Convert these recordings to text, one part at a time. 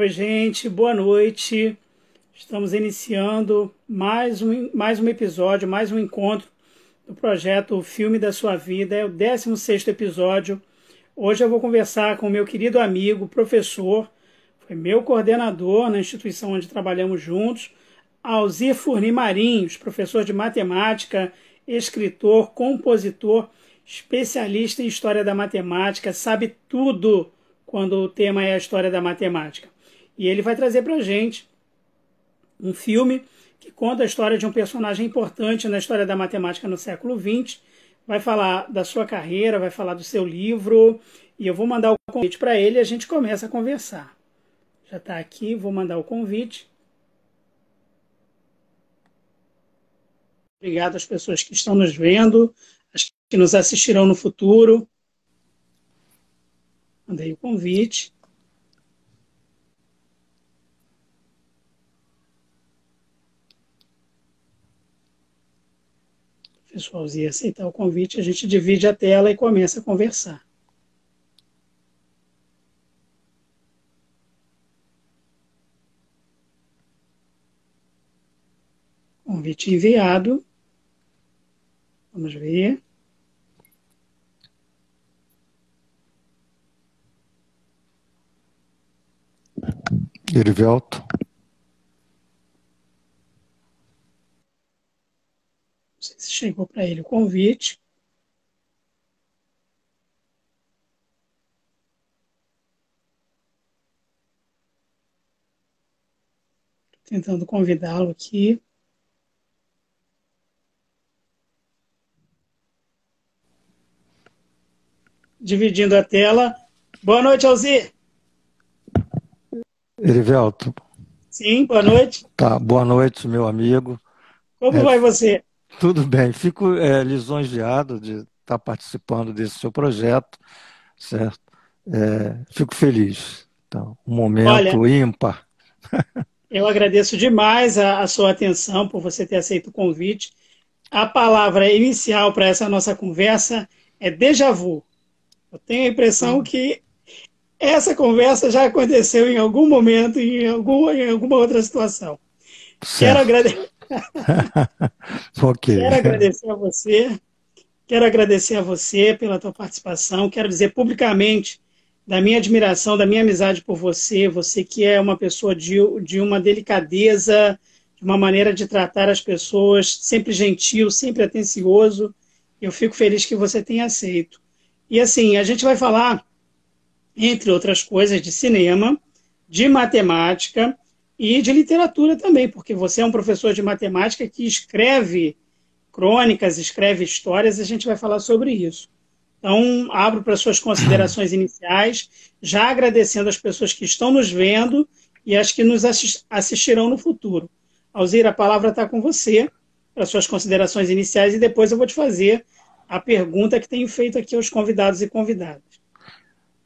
Oi, gente, boa noite. Estamos iniciando mais um, mais um episódio, mais um encontro do projeto O Filme da Sua Vida. É o 16 episódio. Hoje eu vou conversar com meu querido amigo, professor, foi meu coordenador na instituição onde trabalhamos juntos, Alzir Furni Marinhos, professor de matemática, escritor, compositor, especialista em história da matemática, sabe tudo quando o tema é a história da matemática. E ele vai trazer para a gente um filme que conta a história de um personagem importante na história da matemática no século XX. Vai falar da sua carreira, vai falar do seu livro. E eu vou mandar o convite para ele e a gente começa a conversar. Já está aqui, vou mandar o convite. Obrigado às pessoas que estão nos vendo, as que nos assistirão no futuro. Mandei o convite. Pessoalzinho aceitar o convite, a gente divide a tela e começa a conversar. Convite enviado. Vamos ver. Erivelto. Se chegou para ele o convite. Tentando convidá-lo aqui. Dividindo a tela. Boa noite, Alzir. Erivelto. Sim, boa noite. Tá, boa noite, meu amigo. Como é, vai você? Tudo bem, fico é, lisonjeado de estar participando desse seu projeto, certo? É, fico feliz. Então, um momento Olha, ímpar. eu agradeço demais a, a sua atenção por você ter aceito o convite. A palavra inicial para essa nossa conversa é déjà vu. Eu tenho a impressão hum. que essa conversa já aconteceu em algum momento, em, algum, em alguma outra situação. Certo. Quero agradecer. okay. Quero agradecer a você, quero agradecer a você pela tua participação, quero dizer publicamente da minha admiração, da minha amizade por você, você que é uma pessoa de, de uma delicadeza, de uma maneira de tratar as pessoas, sempre gentil, sempre atencioso. Eu fico feliz que você tenha aceito. E assim, a gente vai falar, entre outras coisas, de cinema, de matemática, e de literatura também, porque você é um professor de matemática que escreve crônicas, escreve histórias, e a gente vai falar sobre isso. Então, abro para suas considerações iniciais, já agradecendo as pessoas que estão nos vendo e as que nos assistirão no futuro. Alzira, a palavra está com você para suas considerações iniciais e depois eu vou te fazer a pergunta que tenho feito aqui aos convidados e convidadas.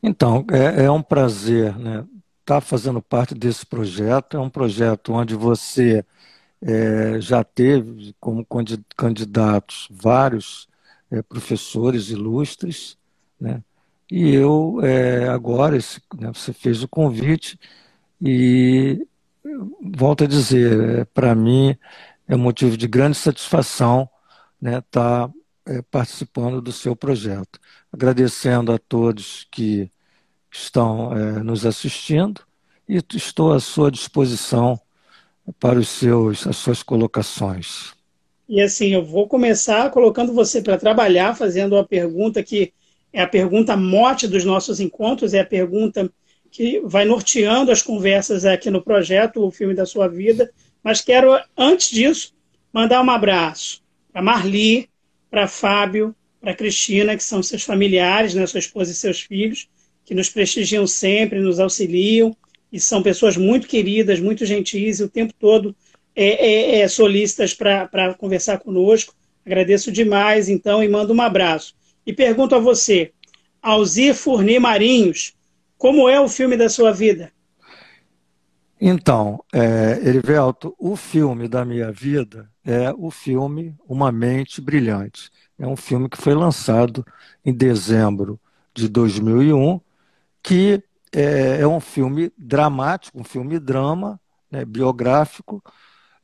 Então, é, é um prazer né, está fazendo parte desse projeto. É um projeto onde você é, já teve como candidatos vários é, professores ilustres, né? E eu é, agora esse, né, você fez o convite e volto a dizer, é, para mim é motivo de grande satisfação né, estar tá, é, participando do seu projeto. Agradecendo a todos que estão é, nos assistindo e estou à sua disposição para os seus, as suas colocações. E assim, eu vou começar colocando você para trabalhar, fazendo uma pergunta que é a pergunta mote dos nossos encontros, é a pergunta que vai norteando as conversas aqui no projeto, o filme da sua vida. Mas quero, antes disso, mandar um abraço para Marli, para Fábio, para Cristina, que são seus familiares, né, sua esposa e seus filhos, que nos prestigiam sempre, nos auxiliam, e são pessoas muito queridas, muito gentis, e o tempo todo é, é, é solícitas para conversar conosco. Agradeço demais, então, e mando um abraço. E pergunto a você, Alzir Furni Marinhos, como é o filme da sua vida? Então, é, Erivelto, o filme da minha vida é o filme Uma Mente Brilhante. É um filme que foi lançado em dezembro de 2001 que é, é um filme dramático, um filme drama, né, biográfico,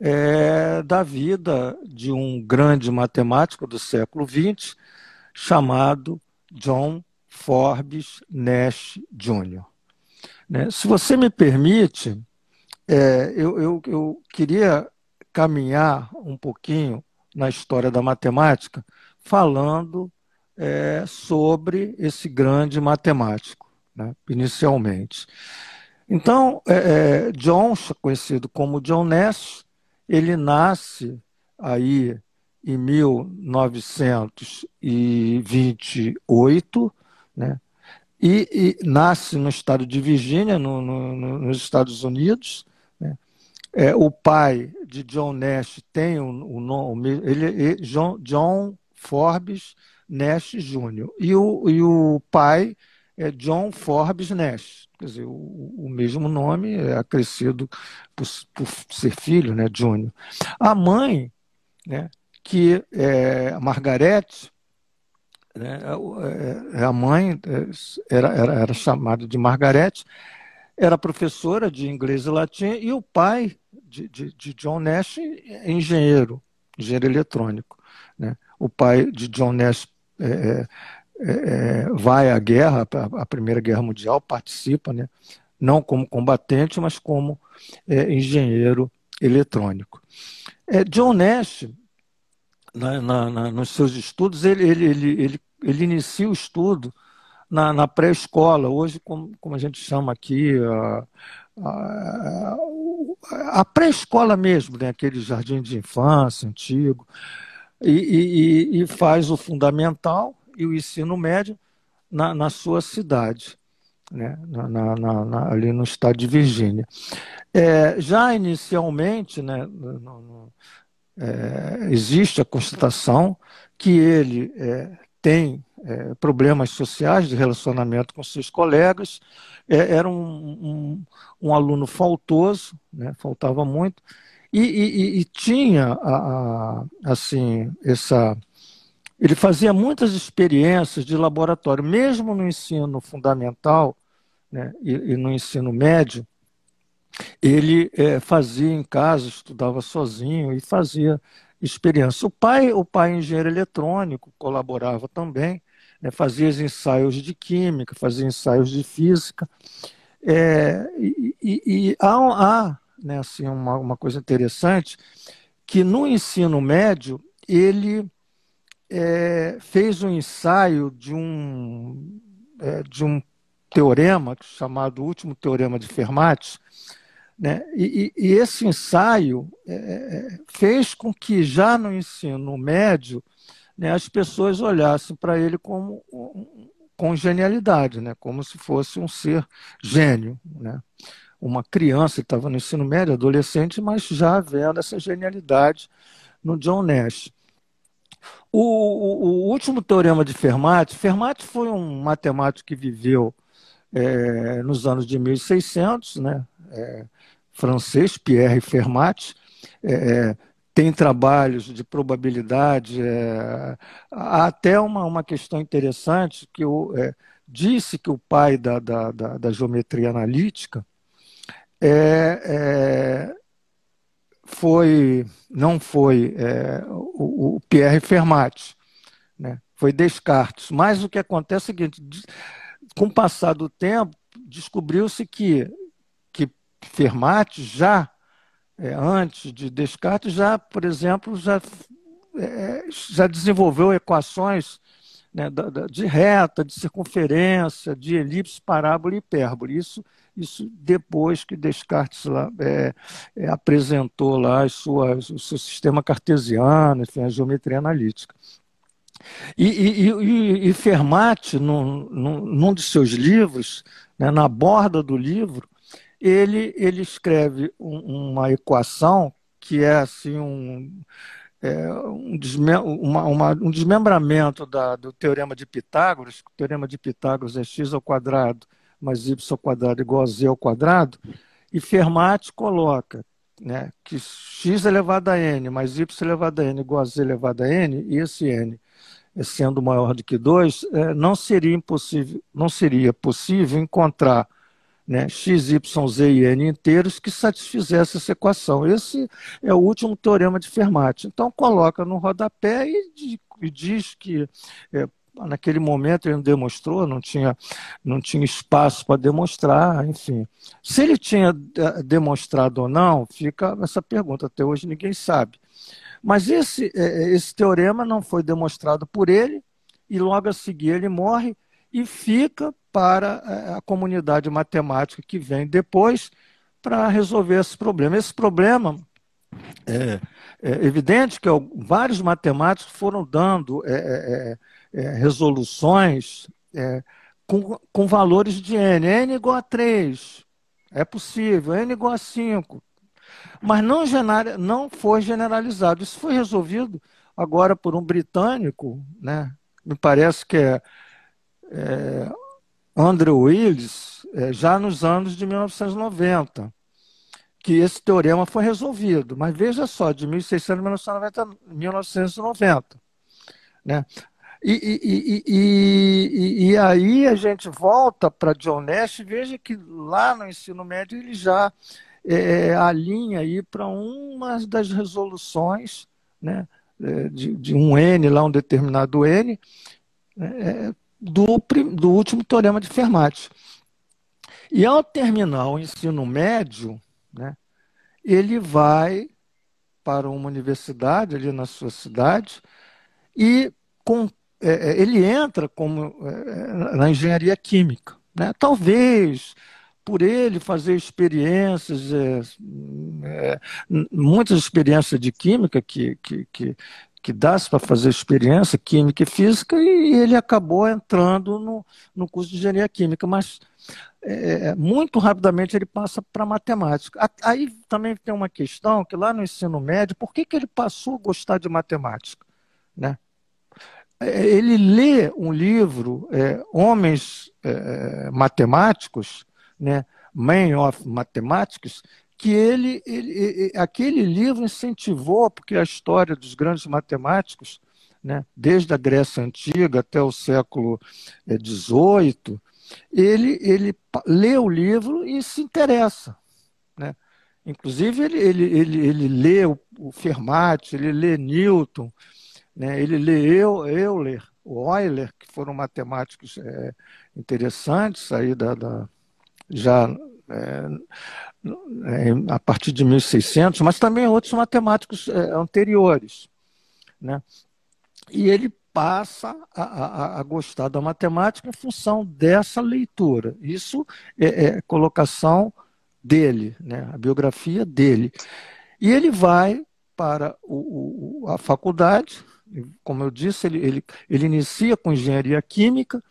é, da vida de um grande matemático do século XX chamado John Forbes Nash Jr. Né? Se você me permite, é, eu, eu, eu queria caminhar um pouquinho na história da matemática, falando é, sobre esse grande matemático, né, inicialmente. Então, é, é John, conhecido como John Nash, ele nasce aí em 1928, né? E, e, nasce no estado de Virgínia, no, no, nos Estados Unidos. Né? É, o pai de John Nash tem o, o nome, ele John, John Forbes Nash Jr. E o, e o pai é John Forbes Nash. Quer dizer, o, o mesmo nome é acrescido por, por ser filho, né, Júnior. A mãe, né, que é Margarete, né, é, é, a mãe é, era, era, era chamada de Margarete, era professora de inglês e latim, e o pai de, de, de John Nash é engenheiro, engenheiro eletrônico. Né? O pai de John Nash é, é, é, vai à guerra, à Primeira Guerra Mundial, participa, né? não como combatente, mas como é, engenheiro eletrônico. É, John Nash, na, na, na, nos seus estudos, ele, ele, ele, ele, ele inicia o estudo na, na pré-escola, hoje, como, como a gente chama aqui, a, a, a pré-escola mesmo, né? aquele jardim de infância antigo, e, e, e faz o fundamental e o ensino médio na, na sua cidade, né? Na, na, na, ali no estado de Virgínia. É, já inicialmente, né, no, no, é, existe a constatação que ele é, tem é, problemas sociais de relacionamento com seus colegas, é, era um, um, um, aluno faltoso, né, faltava muito, e, e, e tinha a, a, assim essa ele fazia muitas experiências de laboratório, mesmo no ensino fundamental né, e, e, no ensino médio, ele é, fazia em casa, estudava sozinho e fazia experiência. O pai, o pai engenheiro eletrônico, colaborava também, né, fazia ensaios de química, fazia ensaios de física. É, e, e, e, há, há né, assim, uma, uma coisa interessante, que no ensino médio ele é, fez um ensaio de um, é, de um teorema chamado Último Teorema de Fermat, né? E, e, esse ensaio é, é, fez com que já no ensino médio né, as pessoas olhassem para ele como com genialidade, né? como se fosse um ser gênio. Né? Uma criança, estava no ensino médio, adolescente, mas já vendo essa genialidade no John Nash. O, o, o, último teorema de Fermat, Fermat foi um matemático que viveu é, nos anos de 1600, né? É, francês, Pierre Fermat, é, é, tem trabalhos de probabilidade, é, há até uma, uma questão interessante que eu, é, disse que o pai da, da, da, da geometria analítica é, foi, não foi é, o, o, Pierre Fermat, né? foi Descartes. Mas o que acontece é o seguinte: com o passar do tempo, descobriu-se que, que Fermat já, é, antes de Descartes, já, por exemplo, já, é, já desenvolveu equações né, de reta, de circunferência, de elipse, parábola e hipérbole. Isso isso depois que Descartes lá, é, é, apresentou lá as suas, o seu sistema cartesiano, enfim, a geometria analítica. E, e, e, e Fermat, num, num, num, de seus livros, né, na borda do livro, ele, ele escreve um, uma equação que é assim um, é, um, uma, uma, um desmembramento da, do teorema de Pitágoras, o teorema de Pitágoras é x ao quadrado mais y quadrado igual a z ao quadrado, e Fermat coloca né, que x elevado a n mais y elevado a n igual a z elevado a n, e esse n sendo maior do que 2, é, não seria impossível, não seria possível encontrar né, x, y, z e n inteiros que satisfizesse essa equação. Esse é o último teorema de Fermat. Então, coloca no rodapé e, e diz que é, naquele momento ele não demonstrou, não tinha, não tinha espaço para demonstrar, enfim. Se ele tinha é, demonstrado ou não, fica essa pergunta, até hoje ninguém sabe. Mas esse, é, esse teorema não foi demonstrado por ele, e logo a seguir ele morre e fica para é, a comunidade matemática que vem depois para resolver esse problema. Esse problema é, é evidente que vários matemáticos foram dando é, é, é resoluções com, com valores de n. n igual a 3, é possível, n igual a 5. Mas não, não foi generalizado. Isso foi resolvido agora por um britânico, né? me parece que é, é Andrew Willis, é, já nos anos de 1990, que esse teorema foi resolvido. Mas veja só, de 1600 a 1990. Né? E, e, e, e, aí a gente volta para John Nash e veja que lá no ensino médio ele já é, alinha aí para uma das resoluções né, é, de, de, um N, lá um determinado N, é, do, do último teorema de Fermat. E ao terminar o ensino médio, né, ele vai para uma universidade ali na sua cidade e com, é, é ele entra como, é, na engenharia química. Né? Talvez por ele fazer experiências, é, é, muitas experiências de química que, que, que, que dá-se para fazer experiência química e física, e ele acabou entrando no, no curso de engenharia química, mas é, muito rapidamente ele passa para matemática. Aí também tem uma questão que lá no ensino médio, por que, que ele passou a gostar de matemática? Né? É, ele lê um livro, é, Homens é, Matemáticos, né, Man of Mathematics, que ele, ele, aquele livro incentivou, porque a história dos grandes matemáticos, né, desde a Grécia Antiga até o século XVIII, ele, ele lê o livro e se interessa. Né? Inclusive, ele, ele, ele, ele lê o, o Fermat, ele lê Newton, né? ele lê Euler, Euler, que foram matemáticos é, interessantes aí da, da já é, é, a partir de 1600, mas também outros matemáticos é, anteriores. Né? E ele passa a, a, a, gostar da matemática em função dessa leitura. Isso é, é colocação dele, né? a biografia dele. E ele vai para o, o, a faculdade, como eu disse, ele, ele, ele inicia com engenharia química,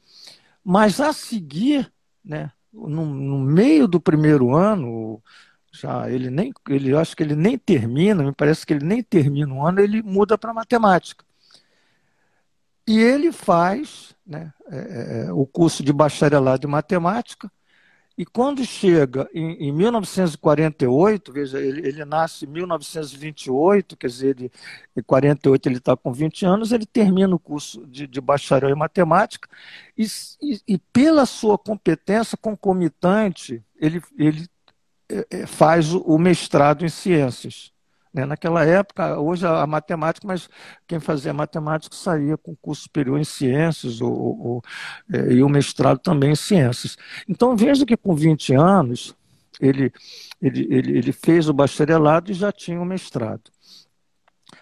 mas a seguir, né, no, no meio do primeiro ano, já ele nem, ele acho que ele nem termina, me parece que ele nem termina um ano, ele muda para matemática. E ele faz né, é, é, o curso de bacharelado de matemática, e quando chega em, em 1948, veja, ele, ele, nasce em 1928, quer dizer, ele, em 48 ele está com 20 anos, ele termina o curso de, de bacharel em matemática, e, e, e, pela sua competência concomitante, ele, ele é, é faz o mestrado em ciências. Né? Naquela época, hoje a matemática, mas quem fazia matemática saía com curso superior em ciências ou, ou, é, e o mestrado também em ciências. Então veja que com 20 anos ele, ele, ele, ele fez o bacharelado e já tinha o mestrado.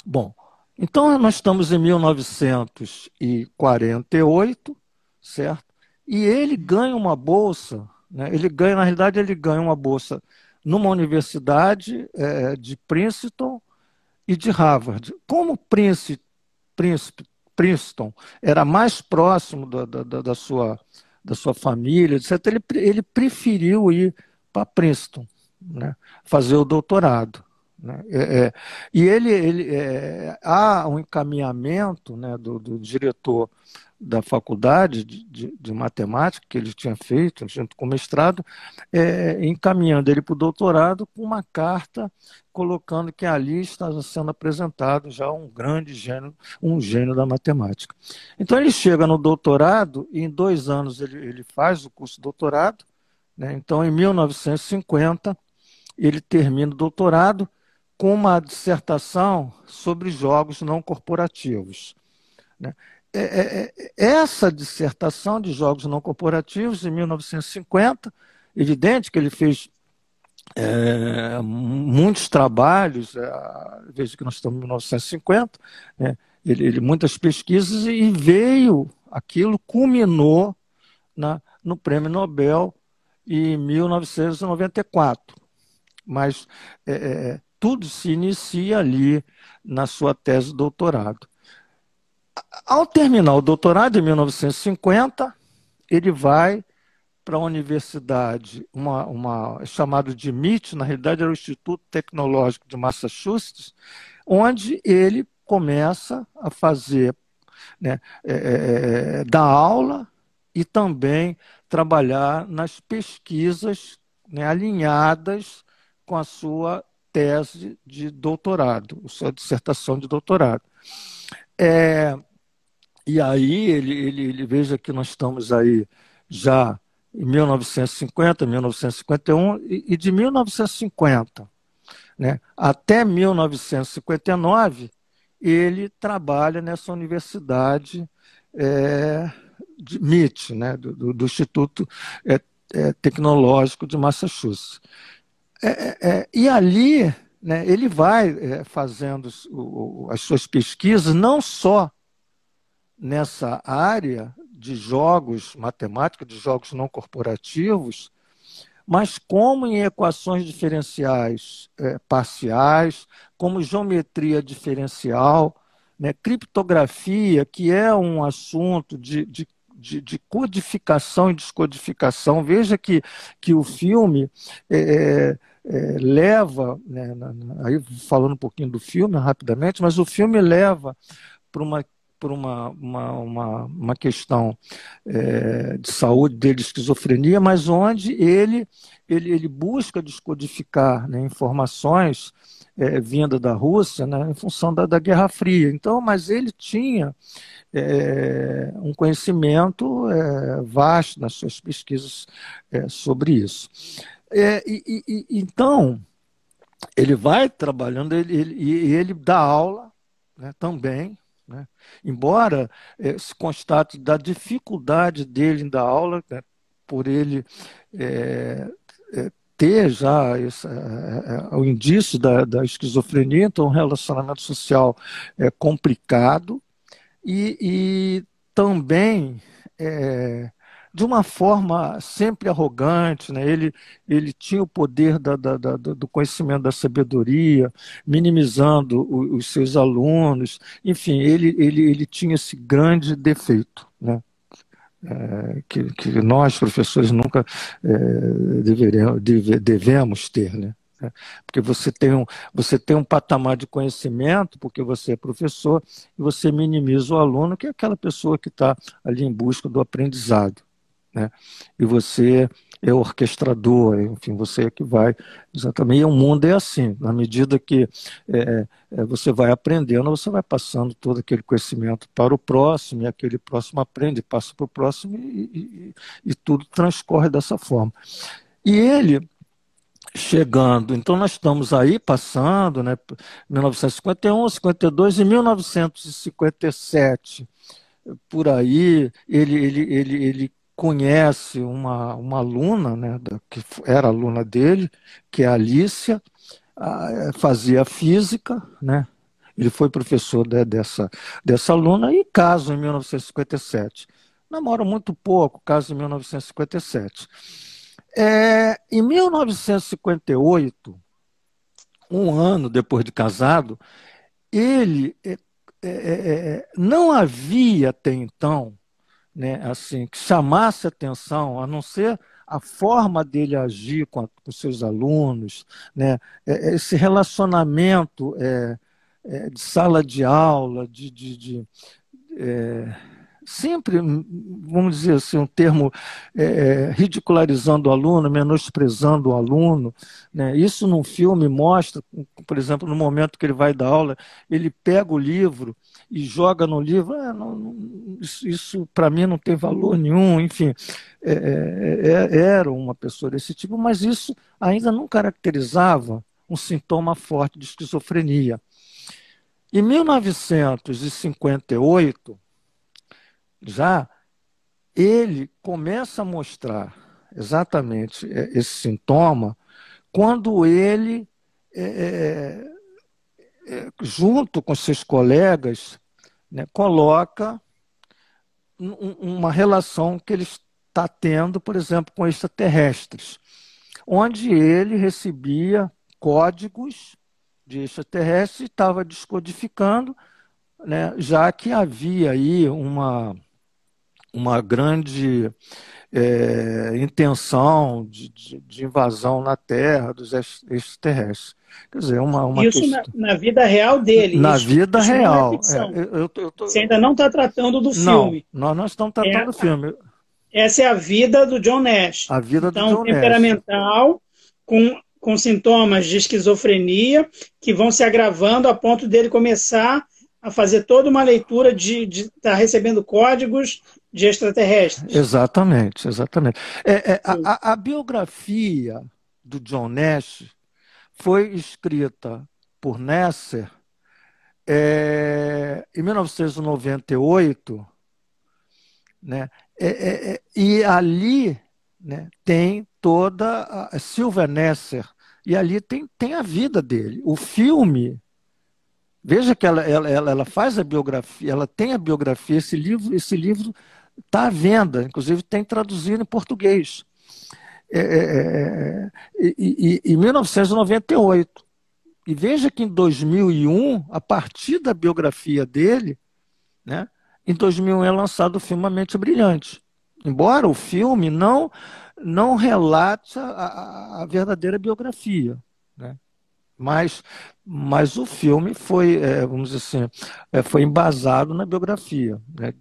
Bom, então nós estamos em 1948, certo? E ele ganha uma bolsa, né? ele ganha, na realidade, ele ganha uma bolsa numa universidade é, de Princeton e de Harvard. Como Prince, Princeton era mais próximo da, da, da, sua, da sua família, etc., ele, ele preferiu ir para Princeton, né, fazer o doutorado. Né? É, é, e ele, ele é, há um encaminhamento né, do, do diretor da faculdade de, de, matemática que ele tinha feito, junto com o mestrado, é, encaminhando ele para o doutorado com uma carta colocando que ali estava sendo apresentado já um grande gênio, um gênio da matemática. Então ele chega no doutorado e em dois anos ele, ele faz o curso de doutorado, Né? Então, em 1950, ele termina o doutorado com uma dissertação sobre jogos não corporativos. Né? É, é, é, essa dissertação de jogos não corporativos, em 1950, evidente que ele fez é, muitos trabalhos, é, veja que nós estamos em 1950, né? ele, ele, muitas pesquisas e veio, aquilo culminou na, no Prêmio Nobel em 1994. Mas é, é, tudo se inicia ali na sua tese de doutorado. Ao terminar o doutorado em 1950, ele vai para a universidade, uma, uma chamado de MIT, na realidade era o Instituto Tecnológico de Massachusetts, onde ele começa a fazer, né, é, é, é dar aula e também trabalhar nas pesquisas né, alinhadas com a sua tese de doutorado, sua dissertação de doutorado. É, e aí ele, ele, ele veja que nós estamos aí já em 1950, 1951 e, e de 1950 né, até 1959 ele trabalha nessa universidade é, de MIT, né, do, do Instituto é, é, Tecnológico de Massachusetts. É, é, é, e ali né, ele vai fazendo o, as suas pesquisas, não só nessa área de jogos matemática, de jogos não corporativos, mas como em equações diferenciais parciais, como geometria diferencial, né, criptografia, que é um assunto de, de, de, de, codificação e descodificação. Veja que, que o filme é, é, é leva, né, na, na, aí falando um pouquinho do filme rapidamente, mas o filme leva para uma por uma, uma, uma, uma questão é, de saúde dele, de esquizofrenia, mas onde ele, ele, ele busca descodificar né, informações é, vinda da Rússia, né, em função da, da Guerra Fria. Então, mas ele tinha é, um conhecimento é, vasto nas suas pesquisas é, sobre isso. É, e, e, então, ele vai trabalhando ele, e ele dá aula né, também, né, embora é, se constate da dificuldade dele em dar aula, né, por ele ter já esse, é, é, o indício da, da, esquizofrenia, então um relacionamento social é complicado. E, e também é, de uma forma sempre arrogante, né? ele, ele tinha o poder da, da, da, do conhecimento da sabedoria, minimizando os, os seus alunos, enfim, ele, ele, ele tinha esse grande defeito. Né? é, que, que, nós, professores, nunca é, deveremos, deve, devemos ter, né? É, porque você tem, um, você tem um patamar de conhecimento, porque você é professor, e você minimiza o aluno, que é aquela pessoa que está ali em busca do aprendizado. Né? E você é orquestrador, enfim, você é que vai exatamente. E o mundo é assim, na medida que é, é, você vai aprendendo, você vai passando todo aquele conhecimento para o próximo, e aquele próximo aprende, passa para o próximo, e, e, e tudo transcorre dessa forma. E ele chegando. Então, nós estamos aí passando, né, 1951, 52 e 1957. Por aí, ele, ele, ele, ele conhece uma, uma aluna, né, que era aluna dele, que é a Alicia, fazia física, né? Ele foi professor de, dessa, dessa aluna e casa em 1957. Namora muito pouco, casa em 1957. É, em 1958, um ano depois de casado, ele é, é, é, não havia até então né, assim, que chamasse atenção, a não ser a forma dele agir com, a, com seus alunos, né, é, é, esse relacionamento é, é, de sala de aula, de, de, de é, sempre, vamos dizer assim, um termo é, ridicularizando o aluno, menosprezando o aluno. Né? Isso num filme mostra, por exemplo, no momento que ele vai dar aula, ele pega o livro e joga no livro, ah, não, não, isso, isso para mim não tem valor nenhum, enfim, é, é, é, era uma pessoa desse tipo, mas isso ainda não caracterizava um sintoma forte de esquizofrenia. Em 1958, já ele começa a mostrar exatamente é, esse sintoma quando ele, é, é, junto com seus colegas, né, coloca uma relação que ele está tendo, por exemplo, com extraterrestres, onde ele recebia códigos de extraterrestres e estava descodificando, né, já que havia aí uma, uma grande é, intenção de, de, de, invasão na Terra dos extraterrestres. Quer dizer, uma, uma Isso questão... na, na, vida real dele. Na isso, vida isso real. É, eu, eu, eu tô... Você ainda não está tratando do filme. Não, nós não estamos tratando é, do filme. Essa é a vida do John Nash. A vida então, do John temperamental, Nash. com, com sintomas de esquizofrenia, que vão se agravando a ponto dele começar a fazer toda uma leitura de estar tá recebendo códigos de extraterrestres. Exatamente, exatamente. É, é, a, a, biografia do John Nash foi escrita por Nasser é, em 1998, né? É, é, é, e ali né, tem toda a Silver Nasser, e ali tem, tem a vida dele. O filme Veja que ela, ela, ela, faz a biografia, ela tem a biografia, esse livro, esse livro Está à venda, inclusive tem traduzido em português. É, é, é, em 1998. E veja que em 2001, a partir da biografia dele, né, em 2001 é lançado o filme A Mente Brilhante. Embora o filme não, não relate a, a verdadeira biografia. Né? Mas, mas o filme foi, é, vamos dizer assim, é, foi embasado na biografia, né,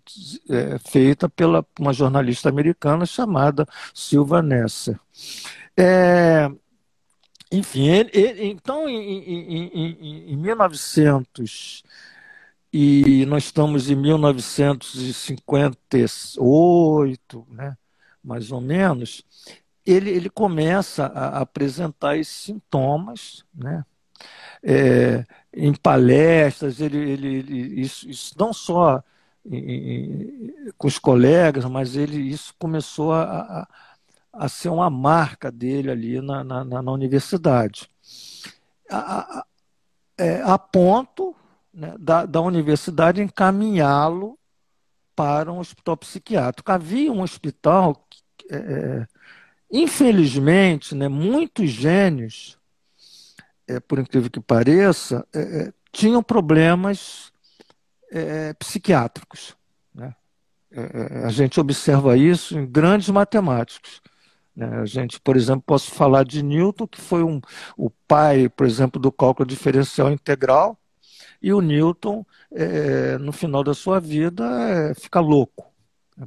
é, feita pela uma jornalista americana chamada Silva Nesser. É, enfim, ele, ele, então em, em, em, em 1900 e nós estamos em 1958, né, mais ou menos, ele, ele começa a apresentar esses sintomas, né? É, em palestras, ele, ele, ele isso, isso, não só em, com os colegas, mas ele isso começou a, a, a ser uma marca dele ali na, na, na universidade. A, a, é, a ponto né, da, da universidade encaminhá-lo para um hospital psiquiátrico. Havia um hospital é, Infelizmente, né, muitos gênios, é, por incrível que pareça, é, é tinham problemas é, psiquiátricos. Né? É, é, a gente observa isso em grandes matemáticos. Né? A gente, por exemplo, posso falar de Newton, que foi um, o pai, por exemplo, do cálculo diferencial integral, e o Newton, no final da sua vida, fica louco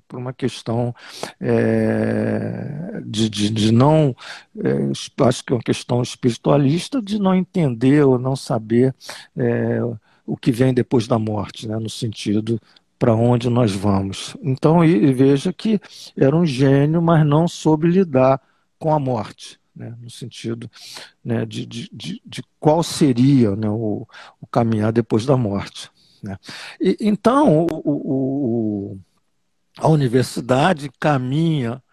por uma questão é, de, de, de, não, é, acho que é uma questão espiritualista, de não entender ou não saber é, o que vem depois da morte, né, no sentido para onde nós vamos. Então, e, e veja que era um gênio, mas não soube lidar com a morte. Né, no sentido né, de, de, de, de, qual seria né, o, o, caminhar depois da morte. Né. E, então, o, o, a universidade caminha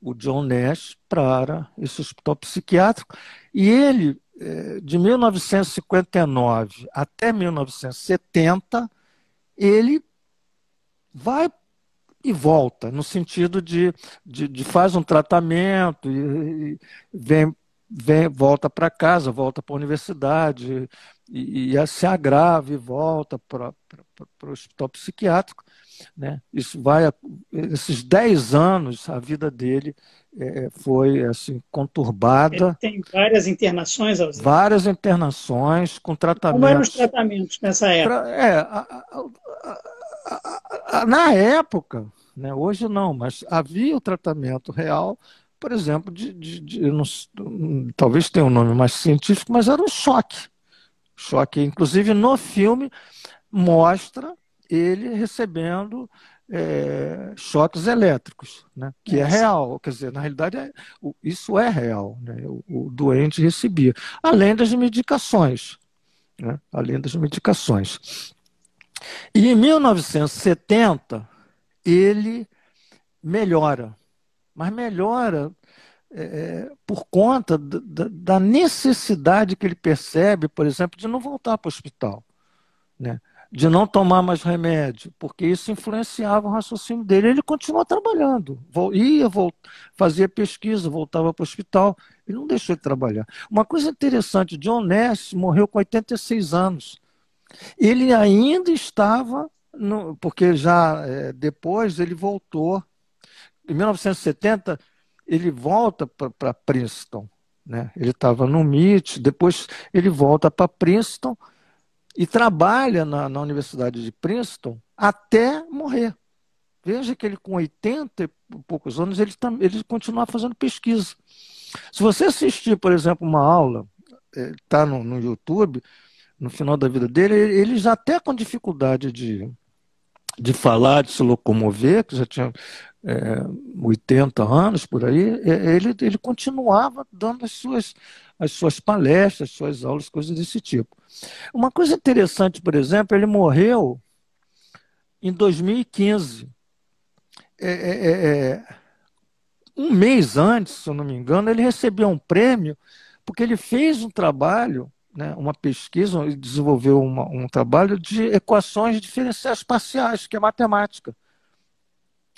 o John Nash para esse hospital psiquiátrico e ele, eh, de 1959 até 1970, ele vai e volta, no sentido de, de, de faz um tratamento e, e vem, vem, volta para casa, volta para a universidade e, e se agrava e volta para o hospital psiquiátrico. Né? Isso vai, esses 10 anos, a vida dele é, foi assim conturbada. Ele tem várias internações, Alzir. Várias internações com tratamentos. Como eram os tratamentos nessa época? É, a, a, a, na época, né, hoje não, mas havia o tratamento real, por exemplo, de, de, de não, talvez tenha um nome mais científico, mas era um choque. Choque. Inclusive, no filme, mostra ele recebendo é, choques elétricos, né? que é real. Quer dizer, na realidade, é, isso é real. Né? O, o, doente recebia. Além das medicações. Né? Além das medicações. E em 1970, ele melhora. Mas melhora é, é por conta da, da necessidade que ele percebe, por exemplo, de não voltar para o hospital. Né? De não tomar mais remédio, porque isso influenciava o raciocínio dele. Ele continuou trabalhando, ia, fazia pesquisa, voltava para o hospital, e não deixou de trabalhar. Uma coisa interessante, John Nash morreu com 86 anos. Ele ainda estava, no, porque já é, depois ele voltou, em 1970, ele volta para Princeton. Né? Ele estava no MIT, depois ele volta para Princeton, e trabalha na, na Universidade de Princeton até morrer. Veja que ele, com 80 e poucos anos, ele, ele continua fazendo pesquisa. Se você assistir, por exemplo, uma aula, está é, no, no YouTube, no final da vida dele, ele já até com dificuldade de, de falar, de se locomover, que já tinha é, 80 anos por aí, é, ele, ele continuava dando as suas, as suas palestras, as suas aulas, coisas desse tipo. Uma coisa interessante, por exemplo, ele morreu em 2015. É, é, é, é, um mês antes, se eu não me engano, ele recebeu um prêmio porque ele fez um trabalho, né, uma pesquisa, e desenvolveu uma, um trabalho de equações diferenciais parciais, que é matemática.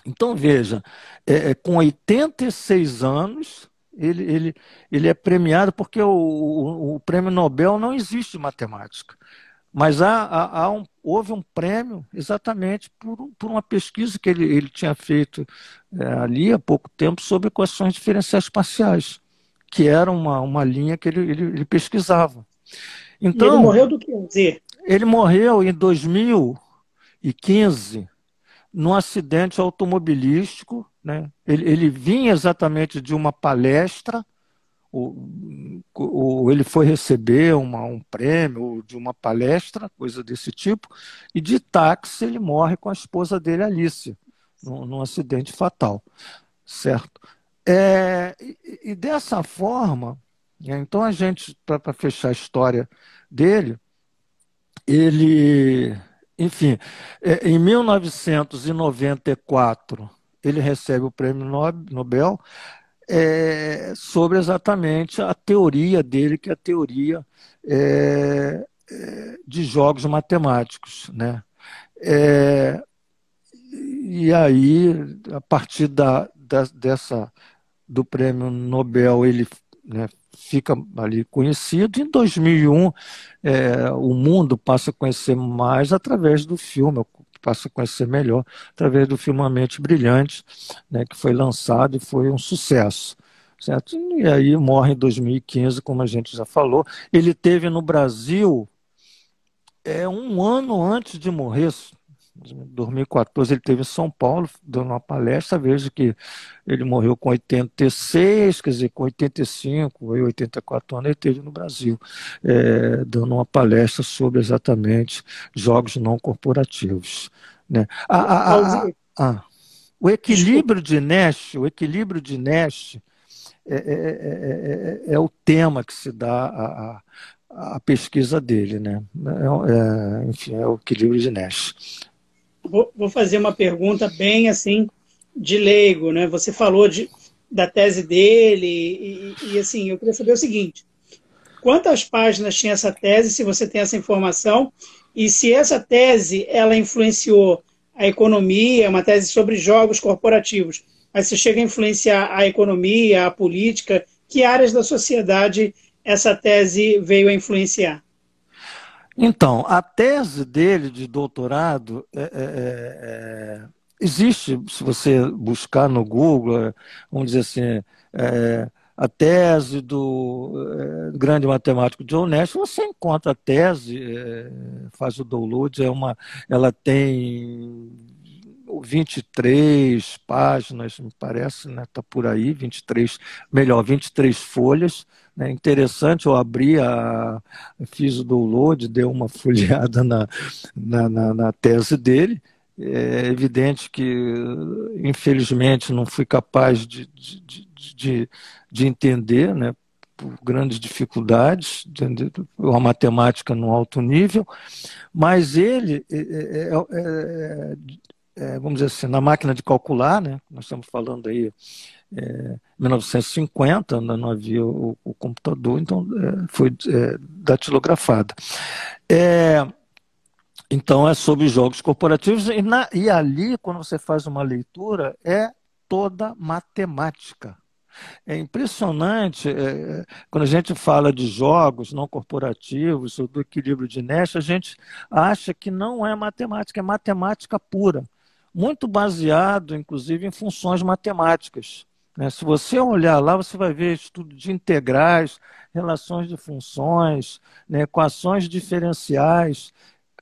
Então, veja, é, é com 86 anos, ele, ele, ele é premiado porque o, o, o prêmio Nobel não existe em matemática. Mas há, há, há um, houve um prêmio exatamente por, por uma pesquisa que ele, ele tinha feito é, ali há pouco tempo sobre equações diferenciais parciais, que era uma, uma linha que ele, ele, ele pesquisava. Então, e ele morreu do que? Ele morreu em 2015 num acidente automobilístico. Né? Ele, ele vinha exatamente de uma palestra, ou, ou ele foi receber uma, um prêmio de uma palestra, coisa desse tipo, e de táxi ele morre com a esposa dele, Alice, num, num acidente fatal. Certo? É, e, e dessa forma, então a gente, para fechar a história dele, ele enfim, é, em 1994, ele recebe o prêmio Nobel é, sobre exatamente a teoria dele, que é a teoria é, é de jogos matemáticos. Né? É, e aí, a partir da, da, dessa, do prêmio Nobel, ele né, fica ali conhecido. Em 2001, é, o mundo passa a conhecer mais através do filme, passa a conhecer melhor através do filme A Mente Brilhante, né, que foi lançado e foi um sucesso. Certo? E aí morre em 2015, como a gente já falou. Ele teve no Brasil é, um ano antes de morrer, 2014 ele teve em São Paulo, dando uma palestra, vejo que ele morreu com 86, quer dizer, com 85 ou 84 anos, ele teve no Brasil, é, dando uma palestra sobre exatamente jogos não corporativos. Né? A, a, a, o equilíbrio de Nash, o equilíbrio de Nash é, é, é, é o tema que se dá a, a pesquisa dele, né? É, enfim, é o equilíbrio de Nash vou, fazer uma pergunta bem assim de leigo, né? Você falou de, da tese dele e, e, assim, eu queria saber o seguinte: quantas páginas tinha essa tese, se você tem essa informação, e se essa tese ela influenciou a economia, uma tese sobre jogos corporativos, mas se chega a influenciar a economia, a política, que áreas da sociedade essa tese veio a influenciar? Então, a tese dele de doutorado é, é, é, é existe, se você buscar no Google, é, vamos dizer assim, é, a tese do grande matemático John Nash, você encontra a tese, faz o download, é uma, ela tem 23 páginas, me parece, né? Tá por aí, 23, melhor, 23 folhas, É interessante, eu abri, a, fiz o download, dei uma folheada na, na, na, na tese dele. É evidente que, infelizmente, não fui capaz de, de, de, de entender, né, por grandes dificuldades, uma matemática no alto nível, mas ele, é, é, é, é, vamos dizer assim, na máquina de calcular, né, nós estamos falando aí é, 1950, ainda não havia o, o computador, então é, foi é, datilografada. É, então é sobre jogos corporativos, e, na, e ali, quando você faz uma leitura, é toda matemática. É impressionante, é, quando a gente fala de jogos não corporativos, do equilíbrio de Nash, a gente acha que não é matemática, é matemática pura. Muito baseado, inclusive, em funções matemáticas. Né? Se você olhar lá, você vai ver estudo de integrais, relações de funções, né? equações diferenciais.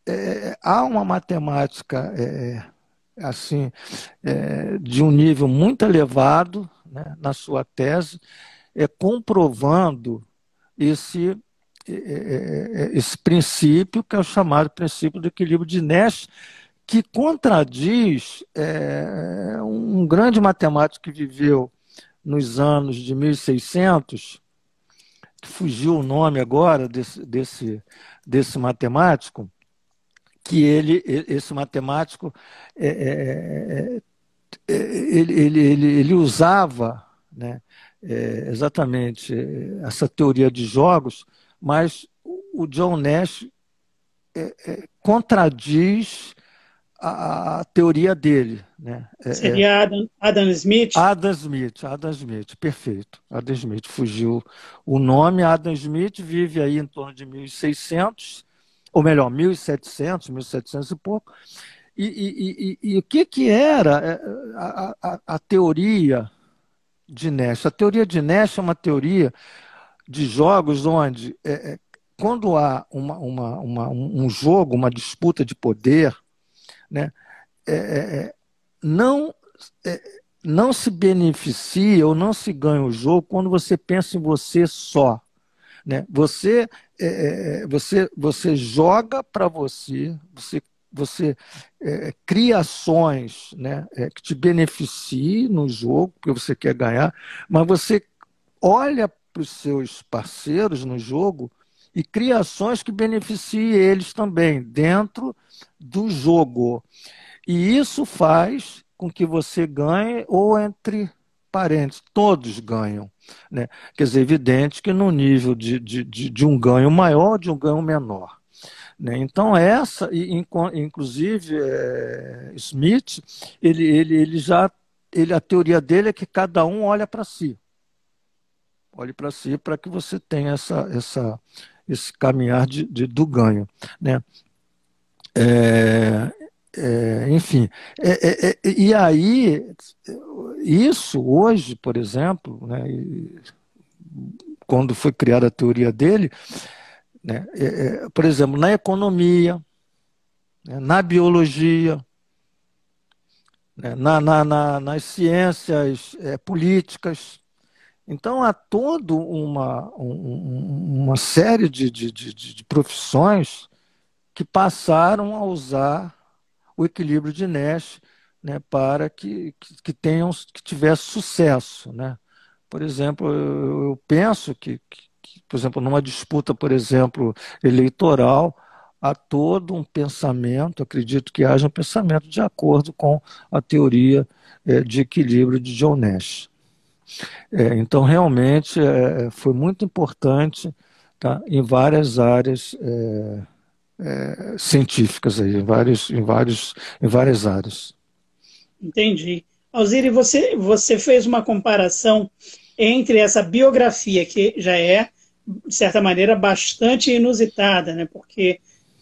É, há uma matemática é, assim é, de um nível muito elevado né, na sua tese, é, comprovando esse, é, é, é, esse princípio, que é o chamado princípio do equilíbrio de Nash, que contradiz é, um grande matemático que viveu nos anos de 1600, que fugiu o nome agora desse, desse, desse matemático, que ele, esse matemático, é, é, é, ele, ele, ele, ele usava né, é, exatamente essa teoria de jogos, mas o John Nash é, é, contradiz a, a teoria dele. Né? É, é Seria Adam, Adam Smith? Adam Smith, Adam Smith, perfeito. Adam Smith fugiu o nome. Adam Smith vive aí em torno de 1600, ou melhor, 1700, 1700 e pouco. E, e, e, e o que, que era é, a, a, a teoria de Nash? A teoria de Nash é uma teoria de jogos onde, é, quando há uma, uma, uma, um jogo, uma disputa de poder, né, é, é, é, não, é, não se beneficia ou não se ganha o jogo quando você pensa em você só. Né? Você, é, você, você joga para você, você, você cria ações né, que te beneficiem no jogo, porque você quer ganhar, mas você olha para os seus parceiros no jogo e criações que beneficiem eles também dentro do jogo. E isso faz com que você ganhe, ou entre parentes, todos ganham. Né? Quer dizer, evidente que no nível de, de, de, de um ganho maior, de um ganho menor. Né? Então, essa, inclusive, é, Smith, ele, ele, ele já, ele, a teoria dele é que cada um olha para si. Olhe para si para que você tenha essa, essa, esse caminhar de, de do ganho. Né? É, é, enfim, é, é, é e aí, isso hoje, por exemplo, né, quando foi criada a teoria dele, né, é, por exemplo, na economia, né, na biologia, né, na, na, na, nas ciências políticas, então, há toda uma, uma série de, de, de, de, profissões que passaram a usar o equilíbrio de Nash né, para que, que, que, tenham, que tivesse sucesso. Né? Por exemplo, eu, eu penso que, que, por exemplo, numa disputa, por exemplo, eleitoral, há todo um pensamento, acredito que haja um pensamento de acordo com a teoria é, de equilíbrio de John Nash. É, então, realmente, é, foi muito importante tá, em várias áreas é, é, científicas, aí, em, vários, em, vários, em várias áreas. Entendi. Alzire, você, você fez uma comparação entre essa biografia, que já é, de certa maneira, bastante inusitada, né? porque,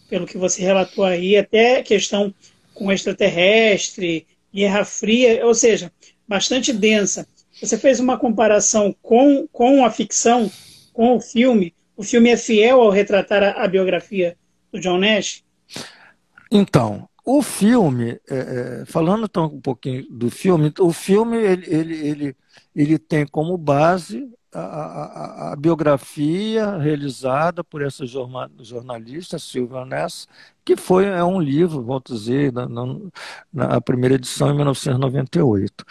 pelo que você relatou aí, até questão com extraterrestre, Guerra Fria, ou seja, bastante densa. Você fez uma comparação com, com a ficção, com o filme. O filme é fiel ao retratar a, a biografia do John Nash? Então, o filme, é, é falando então um pouquinho do filme, o filme ele, ele, ele, ele tem como base a, a, a, biografia realizada por essa jornalista, Silvia Ness, que foi é um livro, a dizer, na, na, na primeira edição em 1998.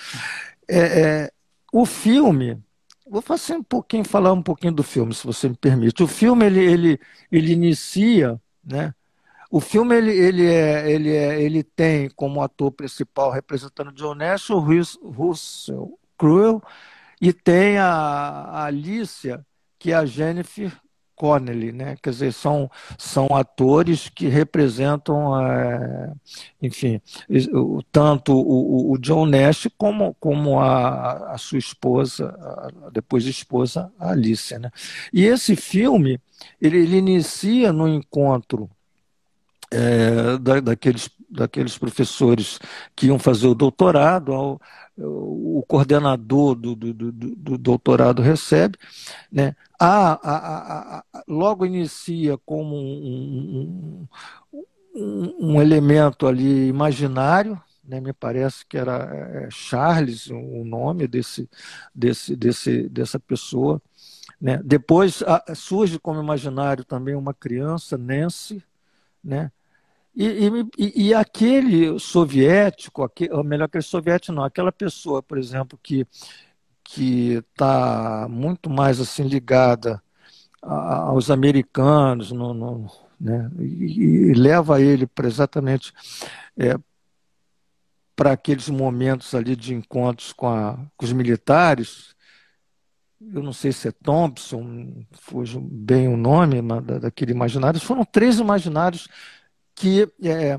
É, é, o filme, vou fazer um pouquinho, falar um pouquinho do filme, se você me permite. O filme ele, ele, ele inicia, né? O filme ele, ele, é, ele, é, ele tem como ator principal representando John Nash o Russell Crowe e tem a, a Alicia, que é a Jennifer Connelly, né? Quer dizer, são, são atores que representam, é, enfim, tanto o, o, John Nash como, como a, a sua esposa, a, depois esposa, a Alicia, né? E esse filme, ele, ele inicia no encontro é, da, daqueles, daqueles professores que iam fazer o doutorado, ao, o coordenador do, do, do, do doutorado recebe, né? A, a, a, logo inicia como um, um, um, elemento ali imaginário, né? me parece que era é, Charles o nome desse, desse, desse, dessa pessoa. Né? Depois surge como imaginário também uma criança, Nancy, né? E, e, e, aquele soviético, aquele, ou melhor, aquele soviético não, aquela pessoa, por exemplo, que que está muito mais assim ligada aos americanos, no, no né, e, e, leva ele para exatamente é, para aqueles momentos ali de encontros com, a, com os militares. Eu não sei se é Thompson, fujo bem o nome daquele imaginário. Foram três imaginários que é,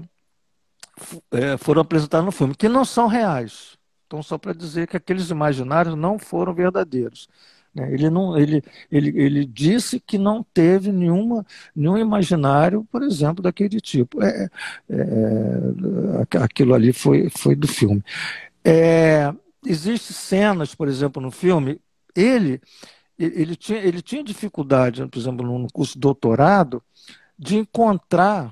é, foram apresentados no filme, que não são reais. Então, só para dizer que aqueles imaginários não foram verdadeiros. Né? Ele, não, ele, ele, ele disse que não teve nenhuma, nenhum imaginário, por exemplo, daquele tipo. É, é, aquilo ali foi, foi do filme. É, Existem cenas, por exemplo, no filme, ele, ele, tinha, ele tinha dificuldade, por exemplo, no curso de doutorado, de encontrar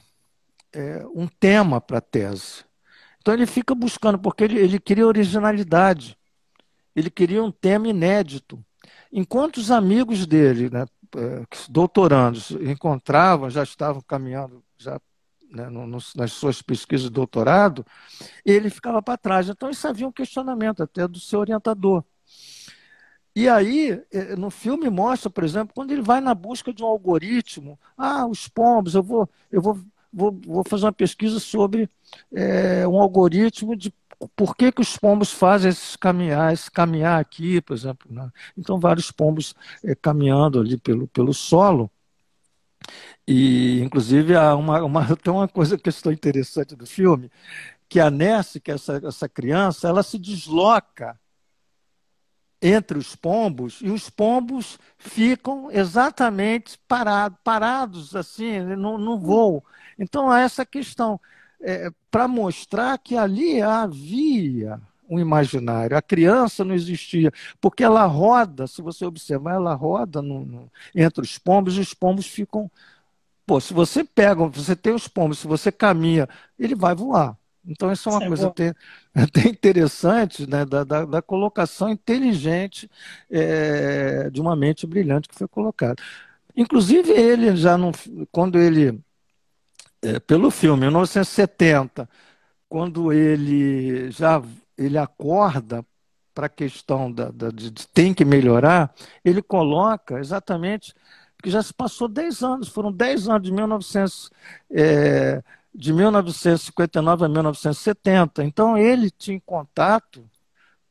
é, um tema para a tese. Então ele fica buscando, porque ele, ele queria originalidade, ele queria um tema inédito. Enquanto os amigos dele, né, é, doutorandos, encontravam, já estavam caminhando já né, no, no, nas suas pesquisas de doutorado, ele ficava para trás. Então isso havia um questionamento até do seu orientador. E aí, é, no filme mostra, por exemplo, quando ele vai na busca de um algoritmo, ah, os pombos, eu vou, eu vou vou, vou fazer uma pesquisa sobre é, um algoritmo de por que, que os pombos fazem esses caminhar, esse caminhar aqui, por exemplo. Né? Então, vários pombos é, caminhando ali pelo, pelo solo. E, inclusive, há uma, uma, tem uma coisa que estou interessante do filme, que a Ness, que é essa, essa criança, ela se desloca entre os pombos e os pombos ficam exatamente parado, parados assim no, no voo. Então há essa questão é, para mostrar que ali havia um imaginário. A criança não existia, porque ela roda, se você observar, ela roda no, no, entre os pombos e os pombos ficam. Pô, se você pega, você tem os pombos, se você caminha, ele vai voar. Então, isso é uma Isso é coisa é até, até, interessante né, da, da, da colocação inteligente é, de uma mente brilhante que foi colocada. Inclusive, ele já não. Quando ele. É, pelo filme, em 1970, quando ele já ele acorda para a questão da, da, de, de tem que melhorar, ele coloca exatamente porque já se passou 10 anos, foram 10 anos de 1900. É, de 1959 a 1970. Então ele tinha contato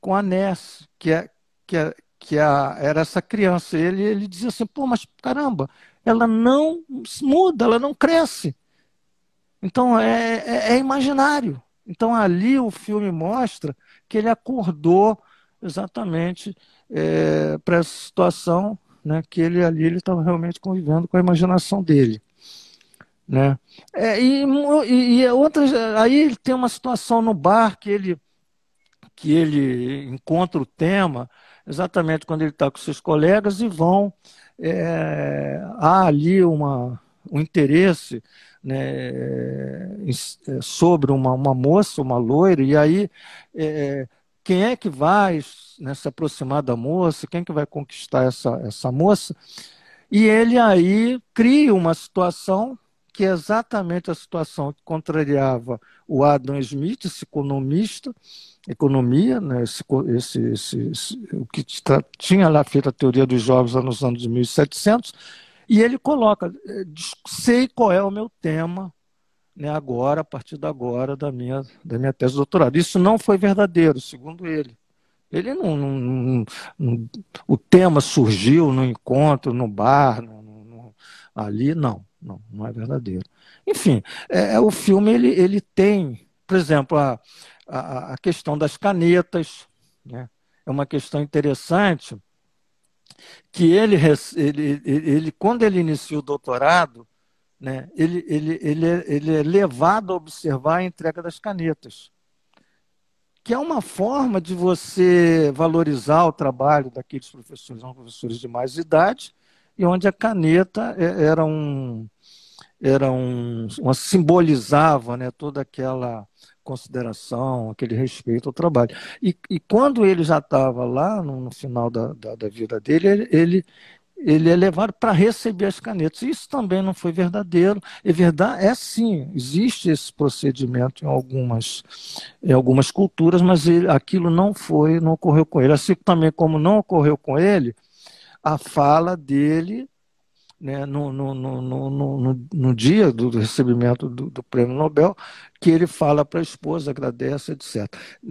com a Ness, que, é, que, é, que é, era essa criança. Ele, ele dizia assim: pô, mas caramba, ela não muda, ela não cresce. Então é, é, é imaginário. Então ali o filme mostra que ele acordou exatamente é, para essa situação, né, que ele ali estava realmente convivendo com a imaginação dele. Né? É, e, e, outras, aí tem uma situação no bar que ele, que ele encontra o tema, exatamente quando ele está com seus colegas, e vão. É, há ali uma, um interesse né, é, sobre uma, uma moça, uma loira, e aí é, quem é que vai né, se aproximar da moça, quem é que vai conquistar essa, essa moça. E ele aí cria uma situação que é exatamente a situação que contrariava o Adam Smith, esse economista, economia, né, esse, esse, esse, esse o que tinha lá feito a teoria dos jogos nos anos 1700, e ele coloca, eh, sei qual é o meu tema, né, agora, a partir de agora, da minha, da minha tese de doutorado. Isso não foi verdadeiro, segundo ele. Ele não, não, não o tema surgiu no encontro, no bar, ali, não, não, não é verdadeiro. Enfim, é, é, o filme ele, ele tem, por exemplo, a, a, a questão das canetas, né? é uma questão interessante que ele, ele, ele, quando ele inicia o doutorado, né, ele, ele, ele, é, ele é levado a observar a entrega das canetas, que é uma forma de você valorizar o trabalho daqueles professores, são professores de mais idade, e onde a caneta é, era um, era um, uma simbolizava né, toda aquela consideração, aquele respeito ao trabalho. E, e quando ele já estava lá, no, no final da, da, da, vida dele, ele, ele, ele é levado para receber as canetas. Isso também não foi verdadeiro. É verdade, é sim, existe esse procedimento em algumas, em algumas culturas, mas ele, aquilo não foi, não ocorreu com ele. Assim também como não ocorreu com ele, a fala dele né, no, no, no, no, no, dia do recebimento do, do, prêmio Nobel, que ele fala para a esposa, agradece, etc.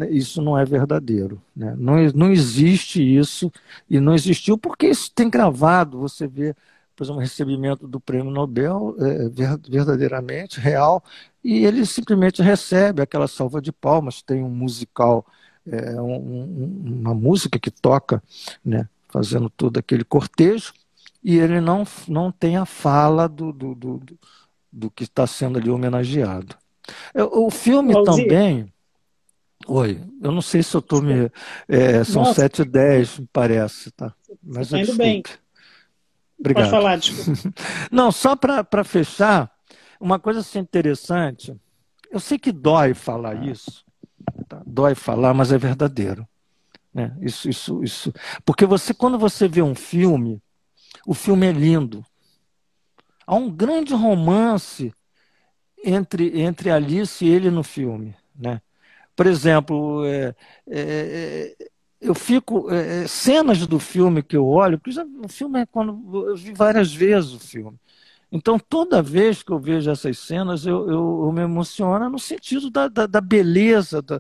Isso não é verdadeiro. Né? Não, não existe isso, e não existiu porque isso tem gravado, você vê, por exemplo, o recebimento do prêmio Nobel é, verdadeiramente real, e ele simplesmente recebe aquela salva de palmas, tem um musical, é, um, uma música que toca, né, fazendo todo aquele cortejo, e ele não, não tem a fala do, do, do, do que está sendo ali homenageado. O filme também. Oi, eu não sei se eu estou me. É, são Nossa. 7 e 10, me parece, tá? Mas tá indo bem. Obrigado. Pode falar, desculpa. não, só para fechar, uma coisa assim interessante. Eu sei que dói falar isso, tá? dói falar, mas é verdadeiro. Né? Isso, isso, isso. Porque você, quando você vê um filme, o filme é lindo. Há um grande romance entre, entre Alice e ele no filme. Né? Por exemplo, é, é, é eu fico. É, é, cenas do filme que eu olho, porque o filme é quando. Eu vi várias vezes o filme. Então, toda vez que eu vejo essas cenas, eu, eu, eu me emociono no sentido da, da, da beleza. Da,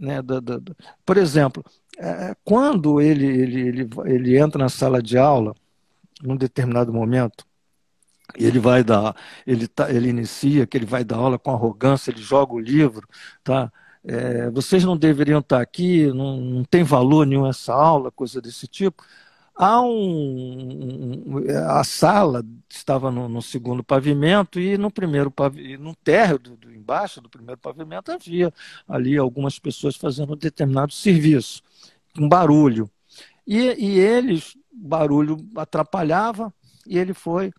né, da, da, por exemplo, é, quando ele, ele, ele, ele entra na sala de aula, num determinado momento, ele vai dar, ele, tá, ele inicia que ele vai dar aula com arrogância, ele joga o livro, tá? É, vocês não deveriam estar aqui, não, não tem valor nenhum essa aula, coisa desse tipo. Há um, a sala estava no, no segundo pavimento e no primeiro no térreo do, do, embaixo do primeiro pavimento havia ali algumas pessoas fazendo um determinado serviço, um barulho. E, e eles barulho atrapalhava e ele foi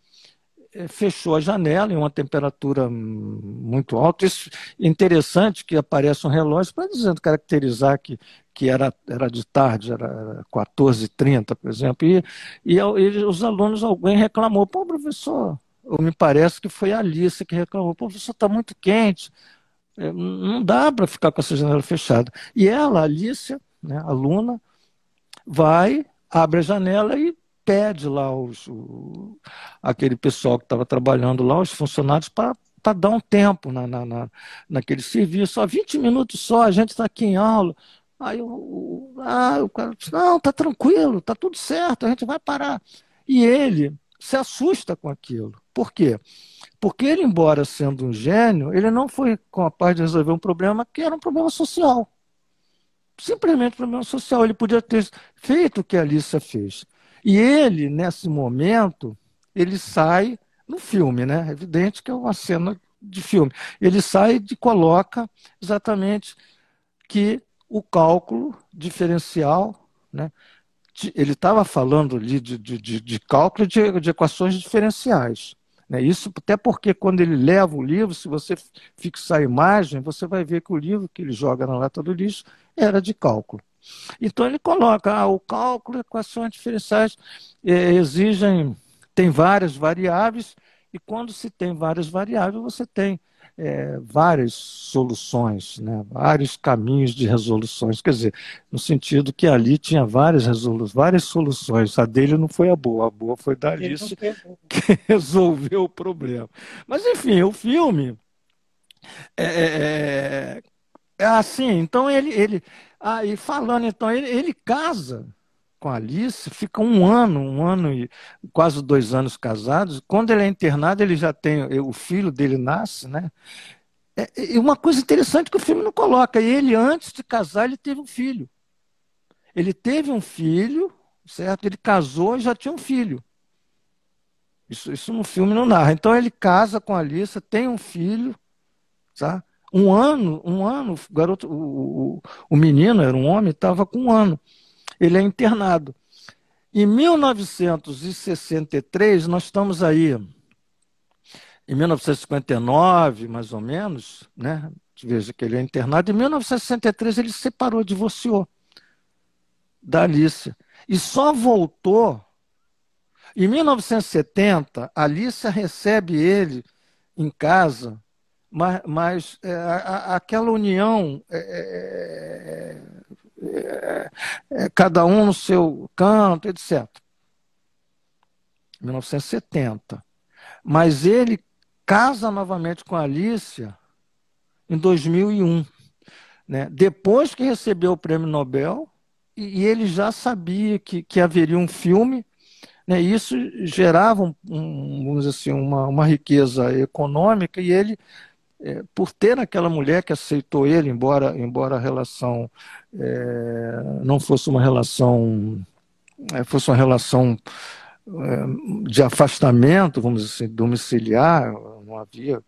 fechou a janela em uma temperatura muito alta. Isso é interessante que aparece um relógio para dizendo caracterizar que, que era, era de tarde, era 14h30, por exemplo. E, e, e, os alunos, alguém reclamou, pô, professor, ou me parece que foi a Alice que reclamou, pô, professor, está muito quente, eh, não dá para ficar com essa janela fechada. E ela, a Alice, né, aluna, vai abre a janela e pede lá os, o, aquele pessoal que estava trabalhando lá, os funcionários, para dar um tempo na, na, na, naquele serviço. Só 20 minutos só, a gente está aqui em aula. Aí o, ah, o cara disse, não, tá tranquilo, tá tudo certo, a gente vai parar. E ele se assusta com aquilo. Por quê? Porque ele, embora sendo um gênio, ele não foi capaz de resolver um problema que era um problema social simplesmente problema social. Ele podia ter feito o que a Alissa fez. E ele, nesse momento, ele sai no filme, né? É evidente que é uma cena de filme. Ele sai e coloca exatamente que o cálculo diferencial, né? Ele estava falando ali de, de, de, cálculo de, de equações diferenciais. Né? Isso até porque quando ele leva o livro, se você fixar a imagem, você vai ver que o livro que ele joga na lata do lixo era de cálculo. Então ele coloca ah, o cálculo, equações diferenciais é, exigem, tem várias variáveis, e quando se tem várias variáveis, você tem é, várias soluções, né? vários caminhos de resoluções. Quer dizer, no sentido que ali tinha várias, resoluções, várias soluções. A dele não foi a boa, a boa foi da Alice que resolveu o problema. Mas, enfim, o filme é, é, é, é assim. Então, ele. ele ah, e falando, então, ele, ele casa com a Alice, fica um ano, um ano e quase dois anos casados. Quando ele é internado, ele já tem, o filho dele nasce, né? É, e uma coisa interessante que o filme não coloca, ele antes de casar, ele teve um filho. Ele teve um filho, certo? Ele casou e já tinha um filho. Isso, isso no filme não narra. Então ele casa com a Alice, tem um filho, tá? Um ano, um ano, o garoto, o, o, menino era um homem, estava com um ano ele é internado. Em 1963, nós estamos aí, em 1959, mais ou menos, né? Veja que ele é internado. Em 1963, ele se separou, divorciou da Alice. E só voltou. Em 1970, a Alice recebe ele em casa, mas, mas é, a, aquela união é, é é, é, cada um no seu canto, etc. 1970. Mas ele casa novamente com a Alicia em 2001. Né? Depois que recebeu o prêmio Nobel, e, e ele já sabia que, que haveria um filme, né? isso gerava um, um, vamos dizer assim, uma, uma riqueza econômica, e ele é, por ter aquela mulher que aceitou ele, embora, embora a relação é, não fosse uma relação, é, fosse uma relação é, de afastamento, vamos dizer assim, domiciliar, não havia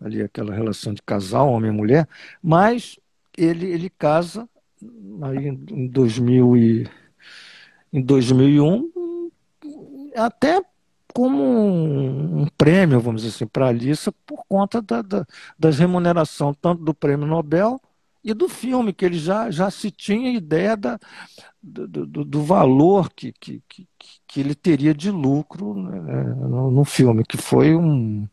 ali aquela relação de casal, homem e mulher, mas ele, ele casa aí em, 2000 e, em 2001, até como um, um prêmio, vamos dizer assim, para a Alissa por conta da, da, das remuneração tanto do prêmio Nobel e do filme, que ele já, já se tinha ideia da, do, do, do valor que, que, que, que, ele teria de lucro né, no, no, filme, que foi um.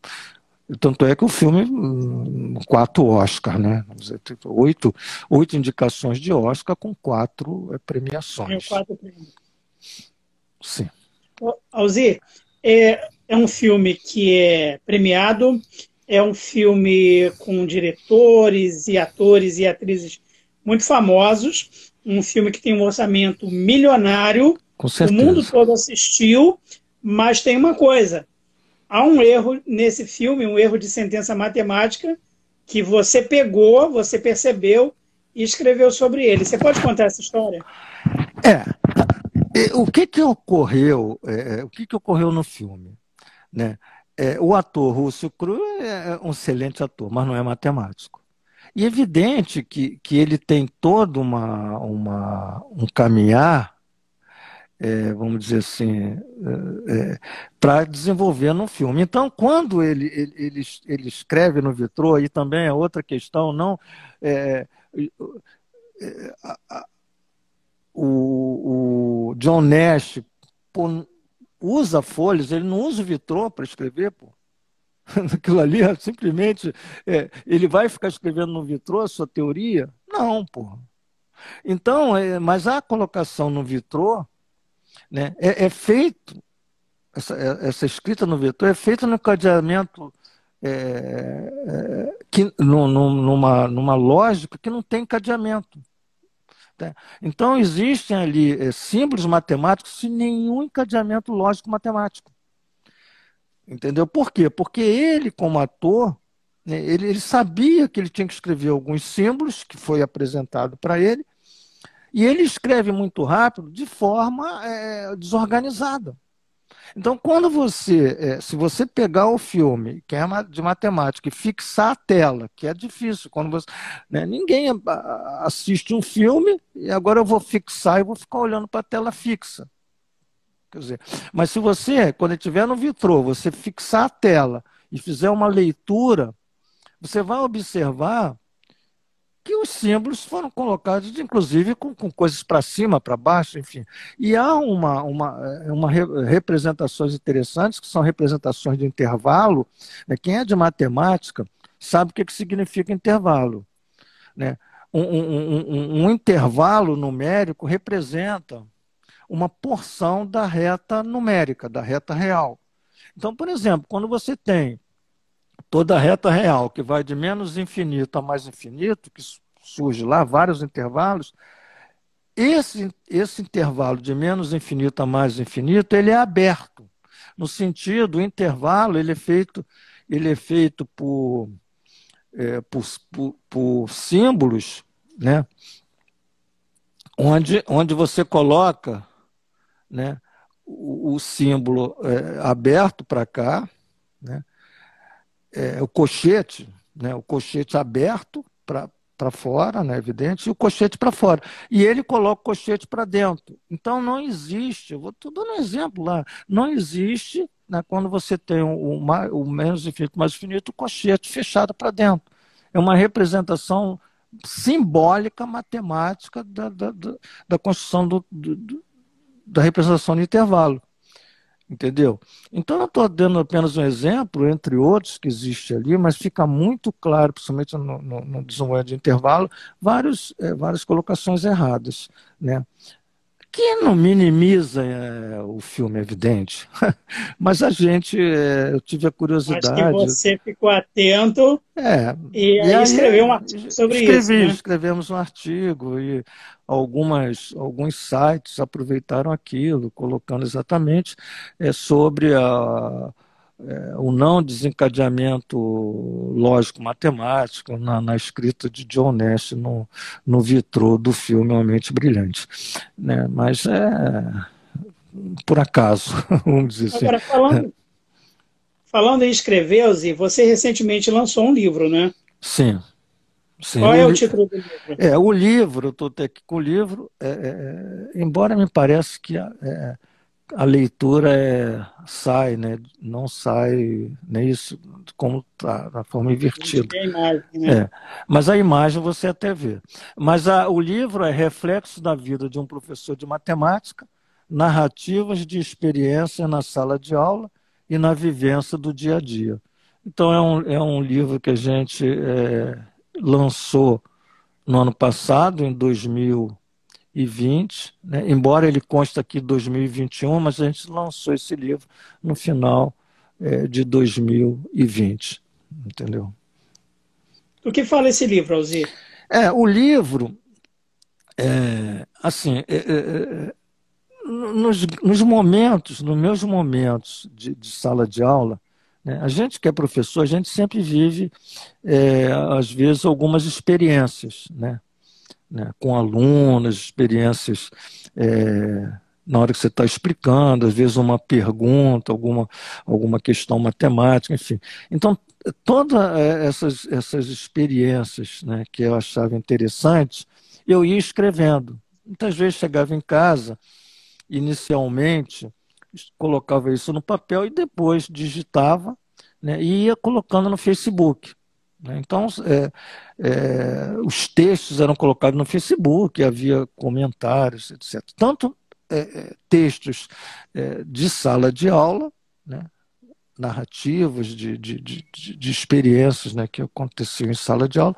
Tanto é que o filme, hum, quatro Oscar, né? Vamos dizer, oito, oito indicações de Oscar com quatro é, premiações. Quatro prêmios. Sim. Alzir, é, é um filme que é premiado, é um filme com diretores e atores e atrizes muito famosos, um filme que tem um orçamento milionário, o mundo todo assistiu, mas tem uma coisa, há um erro nesse filme, um erro de sentença matemática, que você pegou, você percebeu e escreveu sobre ele. Você pode contar essa história? É, o que que ocorreu? É, é, o que que ocorreu no filme? Né? É, o ator Russell Crowe é um excelente ator, mas não é matemático. E é evidente que, que ele tem todo uma, uma, um caminhar, é, vamos dizer assim, é, é para desenvolver no filme. Então, quando ele, ele, ele, ele, escreve no Vitrô, e também é outra questão, não. É, a, o, o John Nash pô, usa folhas, ele não usa o vitrô para escrever, pô. Aquilo ali, simplesmente, é, ele vai ficar escrevendo no vitrô a sua teoria? Não, pô. Então, é, mas a colocação no vitrô né, é, é feito, essa, é, essa, escrita no vitrô é feita no encadeamento é, é, que, no, no, numa, numa lógica que não tem encadeamento. Né? Então, existem ali é, símbolos matemáticos sem nenhum encadeamento lógico-matemático. Entendeu? Por quê? Porque ele, como ator, né, ele, ele sabia que ele tinha que escrever alguns símbolos que foi apresentado para ele, e ele escreve muito rápido de forma é, desorganizada. Então, quando você, é, se você pegar o filme, que é de matemática, e fixar a tela, que é difícil, quando você, né, ninguém assiste um filme e agora eu vou fixar e vou ficar olhando para a tela fixa. Quer dizer, mas se você, quando estiver no vitrô, você fixar a tela e fizer uma leitura, você vai observar que os símbolos foram colocados, inclusive, com, com coisas para cima, para baixo, enfim. E há uma, uma, uma representações interessantes, que são representações de intervalo. Né? Quem é de matemática sabe o que, que significa intervalo. Né? Um, um, um, um intervalo numérico representa uma porção da reta numérica, da reta real. Então, por exemplo, quando você tem toda a reta real, que vai de menos infinito a mais infinito, que surge lá, vários intervalos, esse, esse intervalo de menos infinito a mais infinito, ele é aberto. No sentido, o intervalo ele é feito, ele é feito por, é, por, por, por, símbolos, né? onde, onde você coloca né, o, o símbolo é, aberto para cá, né? É, o cochete, né, o cochete aberto para fora, né, evidente, e o cochete para fora. E ele coloca o cochete para dentro. Então não existe, eu vou dando um exemplo lá, não existe né, quando você tem o, o, o menos infinito mais infinito, o cochete fechado para dentro. É uma representação simbólica, matemática da, da, da, da construção do, do, da representação de intervalo. Entendeu? Então, eu estou dando apenas um exemplo, entre outros que existe ali, mas fica muito claro, principalmente no, no, no desenvolvimento de intervalo, vários, é, várias colocações erradas. Né? Que não minimiza é, o filme, é evidente. Mas a gente, é, eu tive a curiosidade. Acho que você ficou atento é, e, e aí escreveu um artigo sobre escrevi, isso. Né? Escrevemos um artigo e algumas, alguns sites aproveitaram aquilo, colocando exatamente é, sobre a é, o não desencadeamento lógico-matemático na, na, escrita de John Nash no, no vitrô do filme Uma Mente Brilhante. Né? Mas é por acaso, vamos dizer assim. Agora, falando, falando em escrever, Ozzy, você recentemente lançou um livro, né? Sim. Sim, Qual é o título do livro? É, o livro, eu estou aqui com o livro, é, é, é, embora me pareça que é, a leitura é, sai, né? não sai nem isso como está, na forma invertida. A imagem, né? é. Mas a imagem você até vê. Mas a, o livro é reflexo da vida de um professor de matemática, narrativas de experiência na sala de aula e na vivência do dia a dia. Então é um, é um livro que a gente é, lançou no ano passado, em 2000 2020, né? embora ele conste aqui 2021, mas a gente lançou esse livro no final é, de 2020, entendeu? O que fala esse livro, Alzir? É, o livro, é, assim, é, é, é, nos, nos, momentos, nos meus momentos de, de sala de aula, né, a gente que é professor, a gente sempre vive, é, às vezes, algumas experiências, né? Né, com alunos, experiências é, na hora que você está explicando, às vezes uma pergunta, alguma, alguma questão matemática, enfim. Então, todas é, essas, essas experiências né, que eu achava interessantes, eu ia escrevendo. Muitas vezes chegava em casa, inicialmente, colocava isso no papel e depois digitava né, e ia colocando no Facebook. Né? Então, é, é, os textos eram colocados no Facebook, havia comentários, etc. Tanto é, é, textos é, de sala de aula, né? narrativas de, de, de, de, experiências né? que aconteciam em sala de aula,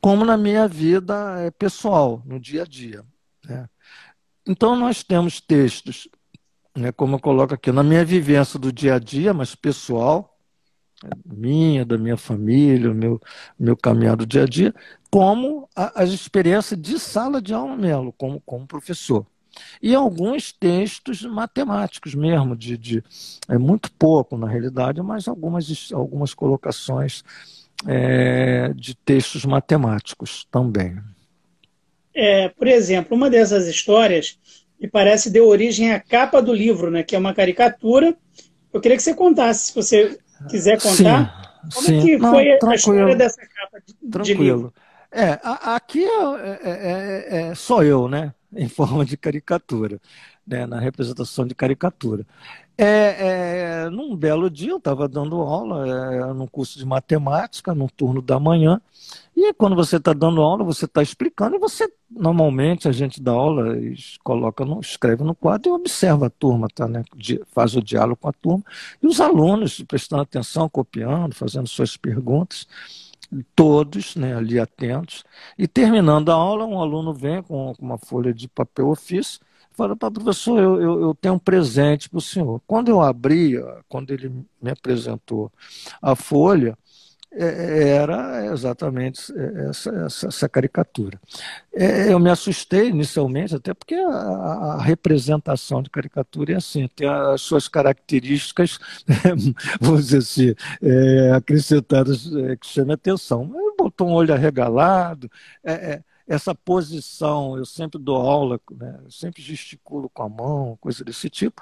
como na minha vida é, pessoal, no dia a dia. Né? Então, nós temos textos, né, como eu coloco aqui, na minha vivência do dia a dia, mas pessoal, minha, da minha família, o meu, meu caminhar do dia a dia, como a, as experiências de sala de aula mesmo, como, como professor. E alguns textos matemáticos mesmo, de, de é muito pouco na realidade, mas algumas, algumas colocações é, de textos matemáticos também. É, por exemplo, uma dessas histórias me parece deu origem à capa do livro, né, que é uma caricatura. Eu queria que você contasse, se você quiser contar, sim, como sim. é que Não, foi tranquilo, a história dessa capa de, tranquilo. de livro? É, aqui é, é, é, é, só eu, né? Em forma de caricatura. Né, na representação de caricatura. É, é, num belo dia eu estava dando aula é, num curso de matemática, no turno da manhã, e quando você está dando aula, você está explicando, e você, normalmente, a gente dá aula, coloca no, escreve no quadro e observa a turma, tá, né? faz o diálogo com a turma, e os alunos prestando atenção, copiando, fazendo suas perguntas, todos né, ali atentos, e terminando a aula, um aluno vem com uma folha de papel ofício, fala, professor, eu, eu, eu tenho um presente para o senhor. Quando eu abri, quando ele me apresentou a folha, é, era exatamente essa, essa, essa caricatura. É, eu me assustei inicialmente, até porque a, a, representação de caricatura é assim, tem as suas características, vamos dizer assim, é, acrescentadas é, que chamam atenção. Botou um olho arregalado, é, é, essa posição, eu sempre dou aula, né, eu sempre gesticulo com a mão, coisa desse tipo.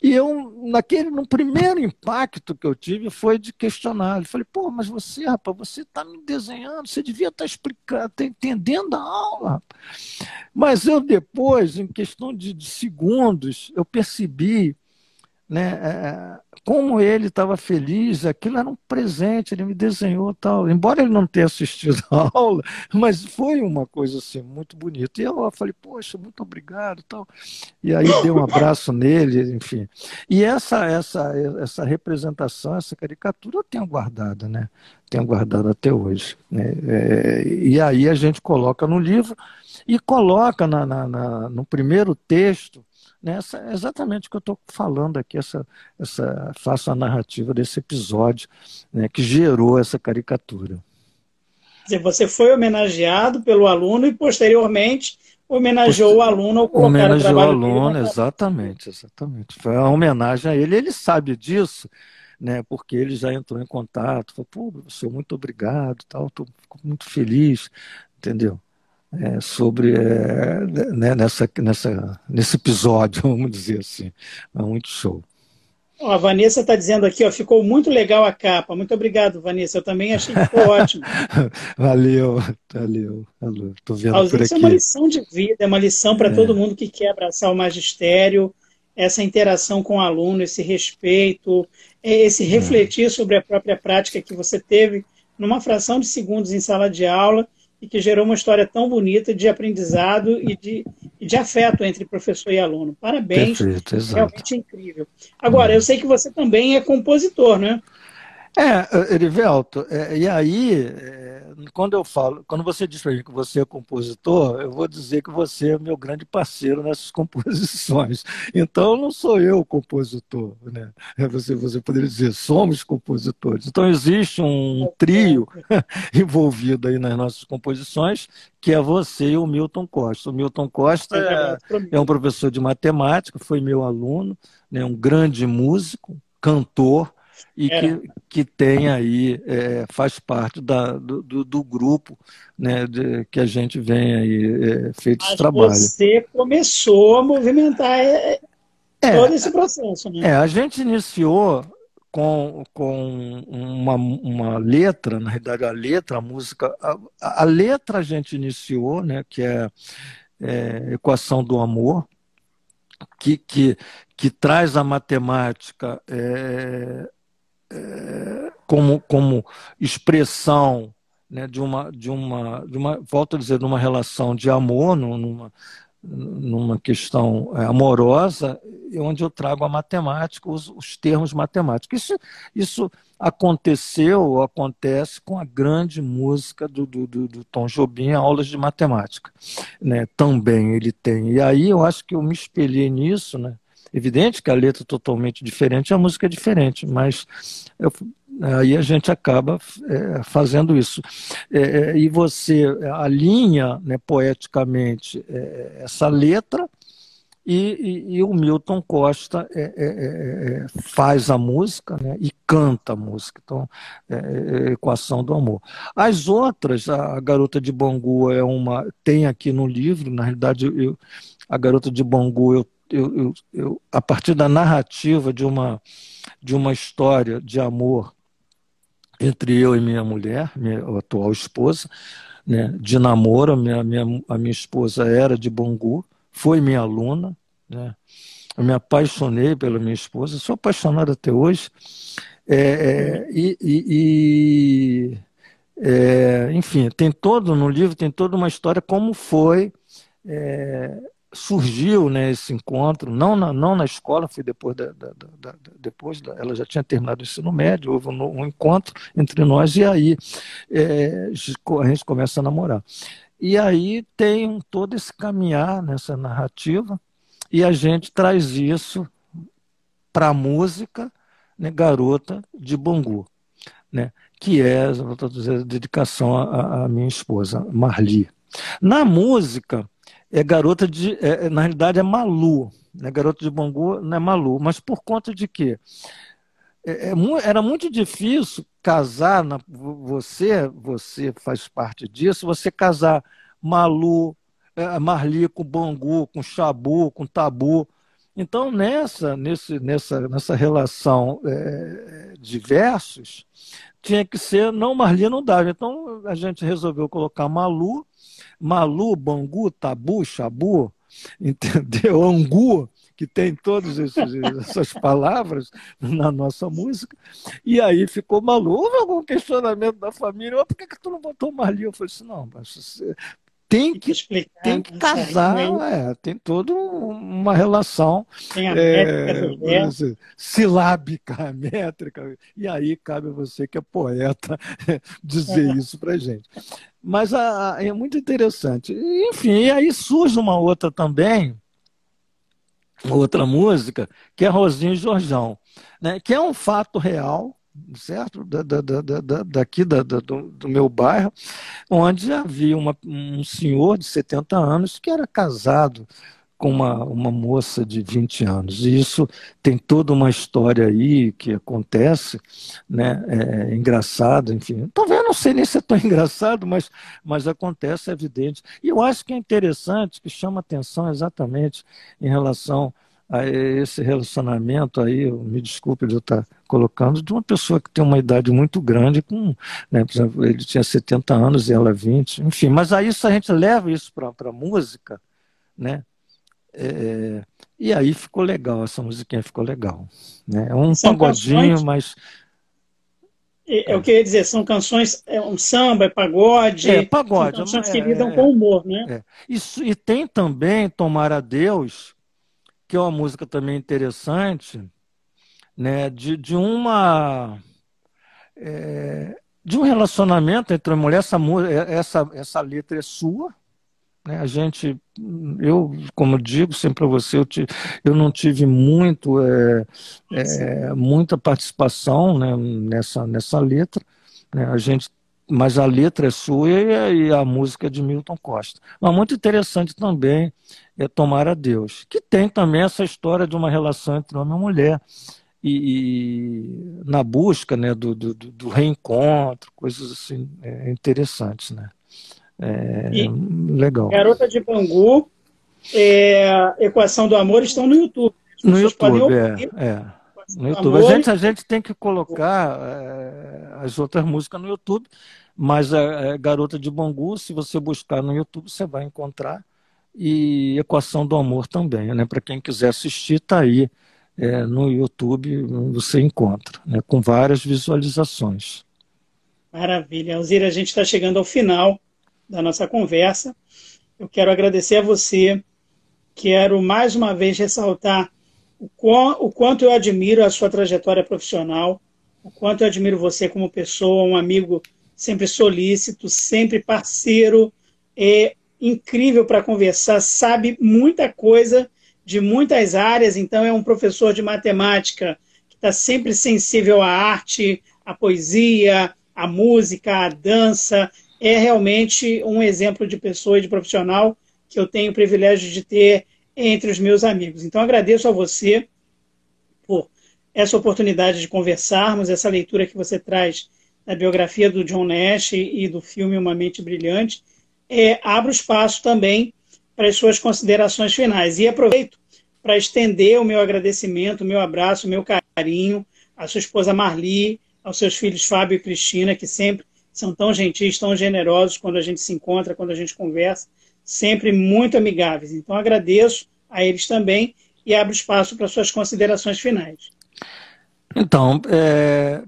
E eu, naquele, no primeiro impacto que eu tive foi de questionar. Eu falei, pô, mas você, rapaz, você está me desenhando, você devia estar tá explicando, tá entendendo a aula. Mas eu depois, em questão de, de segundos, eu percebi né, é, como ele estava feliz, aquilo era um presente, ele me desenhou tal. Embora ele não tenha assistido a aula, mas foi uma coisa assim muito bonita. E eu falei, poxa, muito obrigado tal. E aí dei um abraço nele, enfim. E essa essa essa representação, essa caricatura eu tenho guardada, né? Tenho guardado até hoje. Né? É, e aí a gente coloca no livro e coloca na, na, na no primeiro texto Nessa, é exatamente o que eu estou falando aqui, essa, essa, faço a narrativa desse episódio né, que gerou essa caricatura. Você foi homenageado pelo aluno e, posteriormente, homenageou o aluno ao colocar homenageou o aluno, dele, exatamente, exatamente. Foi uma homenagem a ele, ele sabe disso, né, porque ele já entrou em contato, falou, pô, professor, muito obrigado, tal, estou muito feliz, entendeu? É, sobre é, né, nessa, nessa, nesse episódio, vamos dizer assim. É muito show. a Vanessa está dizendo aqui, ó, ficou muito legal a capa. Muito obrigado, Vanessa. Eu também achei que ficou ótimo. valeu, valeu. valeu. Tô vendo a por aqui. é uma lição de vida, é uma lição para é. todo mundo que quer abraçar o magistério, essa interação com o aluno, esse respeito, é, esse é. refletir sobre a própria prática que você teve numa fração de segundos em sala de aula e que gerou uma história tão bonita de aprendizado e de, de afeto entre professor e aluno. Parabéns, Perfeito, realmente incrível. Agora, eu sei que você também é compositor, né? É, Erivelto, é, e aí, é, quando eu falo, quando você diz para mim que você é compositor, eu vou dizer que você é meu grande parceiro nessas composições. Então, não sou eu o compositor, né? É, você, você poderia dizer, somos compositores. Então, existe um trio envolvido aí nas nossas composições, que é você e o Milton Costa. O Milton Costa é, é um professor de matemática, foi meu aluno, né, um grande músico, cantor, e que, que tem aí, é, faz parte da, do, do grupo né, de, que a gente vem aí é, feito Mas esse trabalho. Você começou a movimentar é, é, todo esse processo. Né? É, a gente iniciou com, com uma, uma letra, na realidade a letra, a música, a, a letra a gente iniciou, né, que é, é Equação do Amor, que, que, que traz a matemática é, como, como expressão né, de, uma, de, uma, de uma, volto a dizer, de uma relação de amor, numa, numa questão é, amorosa, onde eu trago a matemática, os, os termos matemáticos. Isso, isso aconteceu, acontece com a grande música do, do, do, Tom Jobim, aulas de matemática. Né? Também ele tem. E aí eu acho que eu me espelhei nisso, né? Evidente que a letra é totalmente diferente, a música é diferente, mas eu, aí a gente acaba é, fazendo isso. É, é e você alinha né, poeticamente é, essa letra e, e, e, o Milton Costa é, é, faz a música né, e canta a música. Então, é, Equação do Amor. As outras, a Garota de Bangu é uma. Tem aqui no livro, na realidade, eu, a Garota de Bangu eu eu, eu, a partir da narrativa de uma, de uma história de amor entre eu e minha mulher, minha atual esposa, né, de namoro, a minha, minha, a minha esposa era de Bangu, foi minha aluna, Né? Eu me apaixonei pela minha esposa, sou apaixonado até hoje. É, é, e, e, e é, enfim, tem todo no livro tem toda uma história como foi é, surgiu né, esse encontro, não na, não na escola, foi depois da, da, da, depois da, ela já tinha terminado o ensino médio, houve um, um encontro entre nós e aí é, a gente começa a namorar. E aí tem todo esse caminhar nessa narrativa e a gente traz isso para a música, né, Garota de Bangu, né, que é a dedicação à minha esposa, Marli. Na música, é garota de. É, é, na realidade, é Malu. Né? Garota de Bangu não é Malu. Mas por conta de quê? É, é, era muito difícil casar, na, você, você faz parte disso, você casar Malu, é, Marli com Bangu, com Xabu, com Tabu. Então, nessa, nesse, nessa, nessa relação é, de versos, tinha que ser, não, Marli não dava. Então, a gente resolveu colocar Malu Malu, Bangu, Tabu, Xabu, entendeu? Angu, que tem todas essas palavras na nossa música. E aí ficou Malu. Houve algum questionamento da família? Por que, que tu não botou Marli? Eu falei assim, não, mas tem que, explicar, tem que casar, é, tem toda uma relação é, assim, silábica, métrica, e aí cabe a você que é poeta dizer é. isso para gente. Mas a, a, é muito interessante. Enfim, aí surge uma outra também, outra música, que é Rosinho e Jorjão, né, que é um fato real, certo? Da, da, da, daqui da, do, do, meu bairro, onde havia uma, um senhor de 70 anos que era casado com uma, uma moça de 20 anos. E isso tem toda uma história aí que acontece, né? É, engraçado, enfim. Talvez não sei nem se é tão engraçado, mas, mas acontece, é evidente. E eu acho que é interessante, que chama atenção exatamente em relação a esse relacionamento aí, me desculpe de eu estar colocando, de uma pessoa que tem uma idade muito grande, com, né, por exemplo, ele tinha 70 anos e ela 20, enfim, mas aí se a gente leva isso para a música, né, é, e aí ficou legal, essa musiquinha ficou legal. Né? É um são pagodinho, canções, mas. É, eu queria dizer, são canções, é um samba, é pagode. É, pagode. São canções que lidam é, com humor, né? É. Isso, e tem também Tomar a Deus, que é uma música também interessante, né, de, de uma é, de um relacionamento entre a mulher, essa, essa, essa letra é sua, né, a gente, eu, como digo sempre para você, eu, te, eu não tive muito, é, é, muita participação né, nessa, nessa letra, né, a gente mas a letra é sua e a, música é de Milton Costa. Mas muito interessante também é Tomar a Deus, que tem também essa história de uma relação entre homem e mulher, e, e na busca né, do, do, do, reencontro, coisas assim é, interessantes. Né? É, legal. Garota de Bangu, é, Equação do Amor estão no YouTube. No YouTube, é. é. No YouTube. A gente, a gente tem que colocar é, as outras músicas no YouTube, mas a, é, é, Garota de Bangu, se você buscar no YouTube, você vai encontrar. E Equação do Amor também, né? Para quem quiser assistir, está aí é, no YouTube, você encontra, né? com várias visualizações. Maravilha. Alzira, a gente está chegando ao final da nossa conversa. Eu quero agradecer a você. Quero mais uma vez ressaltar o, o quanto eu admiro a sua trajetória profissional, o quanto eu admiro você como pessoa, um amigo sempre solícito, sempre parceiro, é incrível para conversar, sabe muita coisa de muitas áreas, então é um professor de matemática que está sempre sensível à arte, à poesia, à música, à dança. É realmente um exemplo de pessoa e de profissional que eu tenho o privilégio de ter entre os meus amigos. Então, agradeço a você por essa oportunidade de conversarmos, essa leitura que você traz da biografia do John Nash e do filme Uma Mente Brilhante. É, abro espaço também para as suas considerações finais. E aproveito para estender o meu agradecimento, o meu abraço, o meu carinho à sua esposa Marli, aos seus filhos Fábio e Cristina, que sempre são tão gentis, tão generosos quando a gente se encontra, quando a gente conversa sempre muito amigáveis. Então agradeço a eles também e abro espaço para suas considerações finais. Então, é,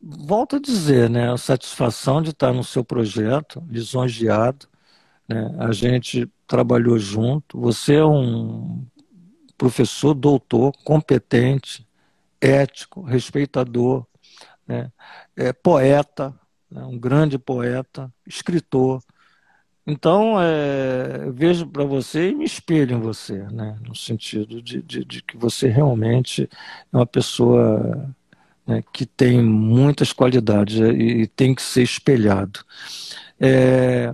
volto a dizer, né, a satisfação de estar no seu projeto, lisonjeado, né, a gente trabalhou junto, você é um professor doutor, competente, ético, respeitador, né, é, poeta, né, um grande poeta, escritor. Então, é, vejo para você e me espelho em você, né, no sentido de, de, de que você realmente é uma pessoa né, que tem muitas qualidades e, e tem que ser espelhado. É,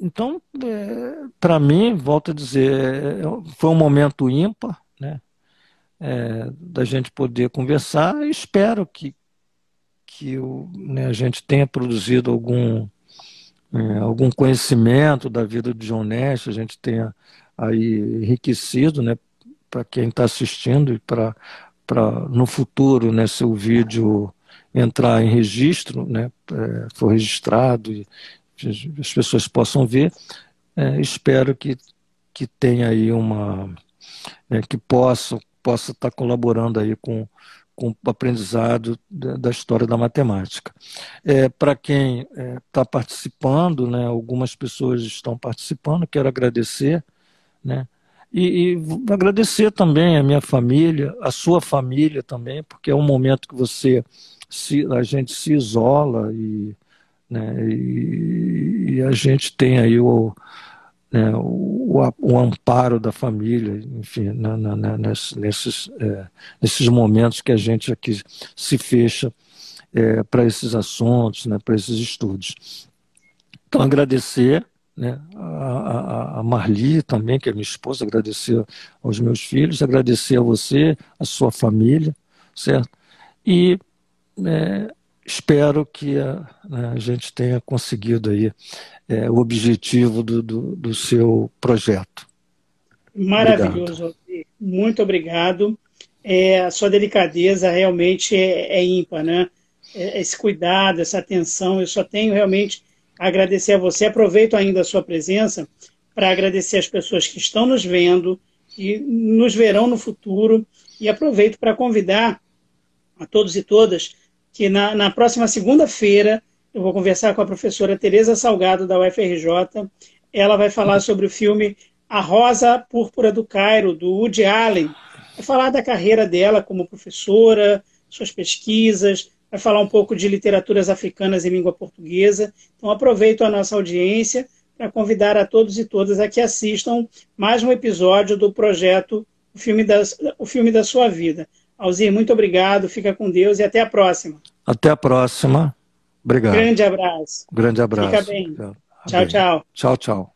então, é, para mim, volto a dizer, é, foi um momento ímpar, né, é, da gente poder conversar. E espero que, que o, né, a gente tenha produzido algum, é, algum conhecimento da vida de John Nash, a gente tenha aí enriquecido, né, para quem está assistindo e para no futuro, né, vídeo entrar em registro, né, é, for registrado e as pessoas possam ver, é, espero que, que tenha aí uma é, que possa possa estar tá colaborando aí com, com o aprendizado da história da matemática. É, para quem está é, tá participando, né, algumas pessoas estão participando, quero agradecer, né, e, e agradecer também a minha família, a sua família também, porque é um momento que você se, a gente se isola e, né, e, e a gente tem aí o, né, o, o, amparo da família, enfim, na, na, na, nesses, é, nesses momentos que a gente aqui se fecha é, para esses assuntos, né, para esses estudos. Então, agradecer né? A, a, Marli também, que é minha esposa, agradecer aos meus filhos, agradecer a você, a sua família, certo? E é, espero que a, né, a, gente tenha conseguido aí é, o objetivo do, do, do, seu projeto. Maravilhoso, obrigado. muito obrigado. É, a sua delicadeza realmente é, é ímpar, né? É, esse cuidado, essa atenção, eu só tenho realmente agradecer a você. Aproveito ainda a sua presença para agradecer as pessoas que estão nos vendo e nos verão no futuro. E aproveito para convidar a todos e todas que na, na próxima segunda-feira eu vou conversar com a professora Tereza Salgado, da UFRJ. Ela vai falar sobre o filme A Rosa Púrpura do Cairo, do Woody Allen. Vai falar da carreira dela como professora, suas pesquisas, vai falar um pouco de literaturas africanas em língua portuguesa. Então, aproveito a nossa audiência para convidar a todos e todas a que assistam mais um episódio do projeto O Filme o filme da Sua Vida. Alzir, muito obrigado, fica com Deus e até a próxima. Até a próxima. Obrigado. Grande abraço. Grande abraço. Fica bem. Tchau, tchau. Tchau, tchau.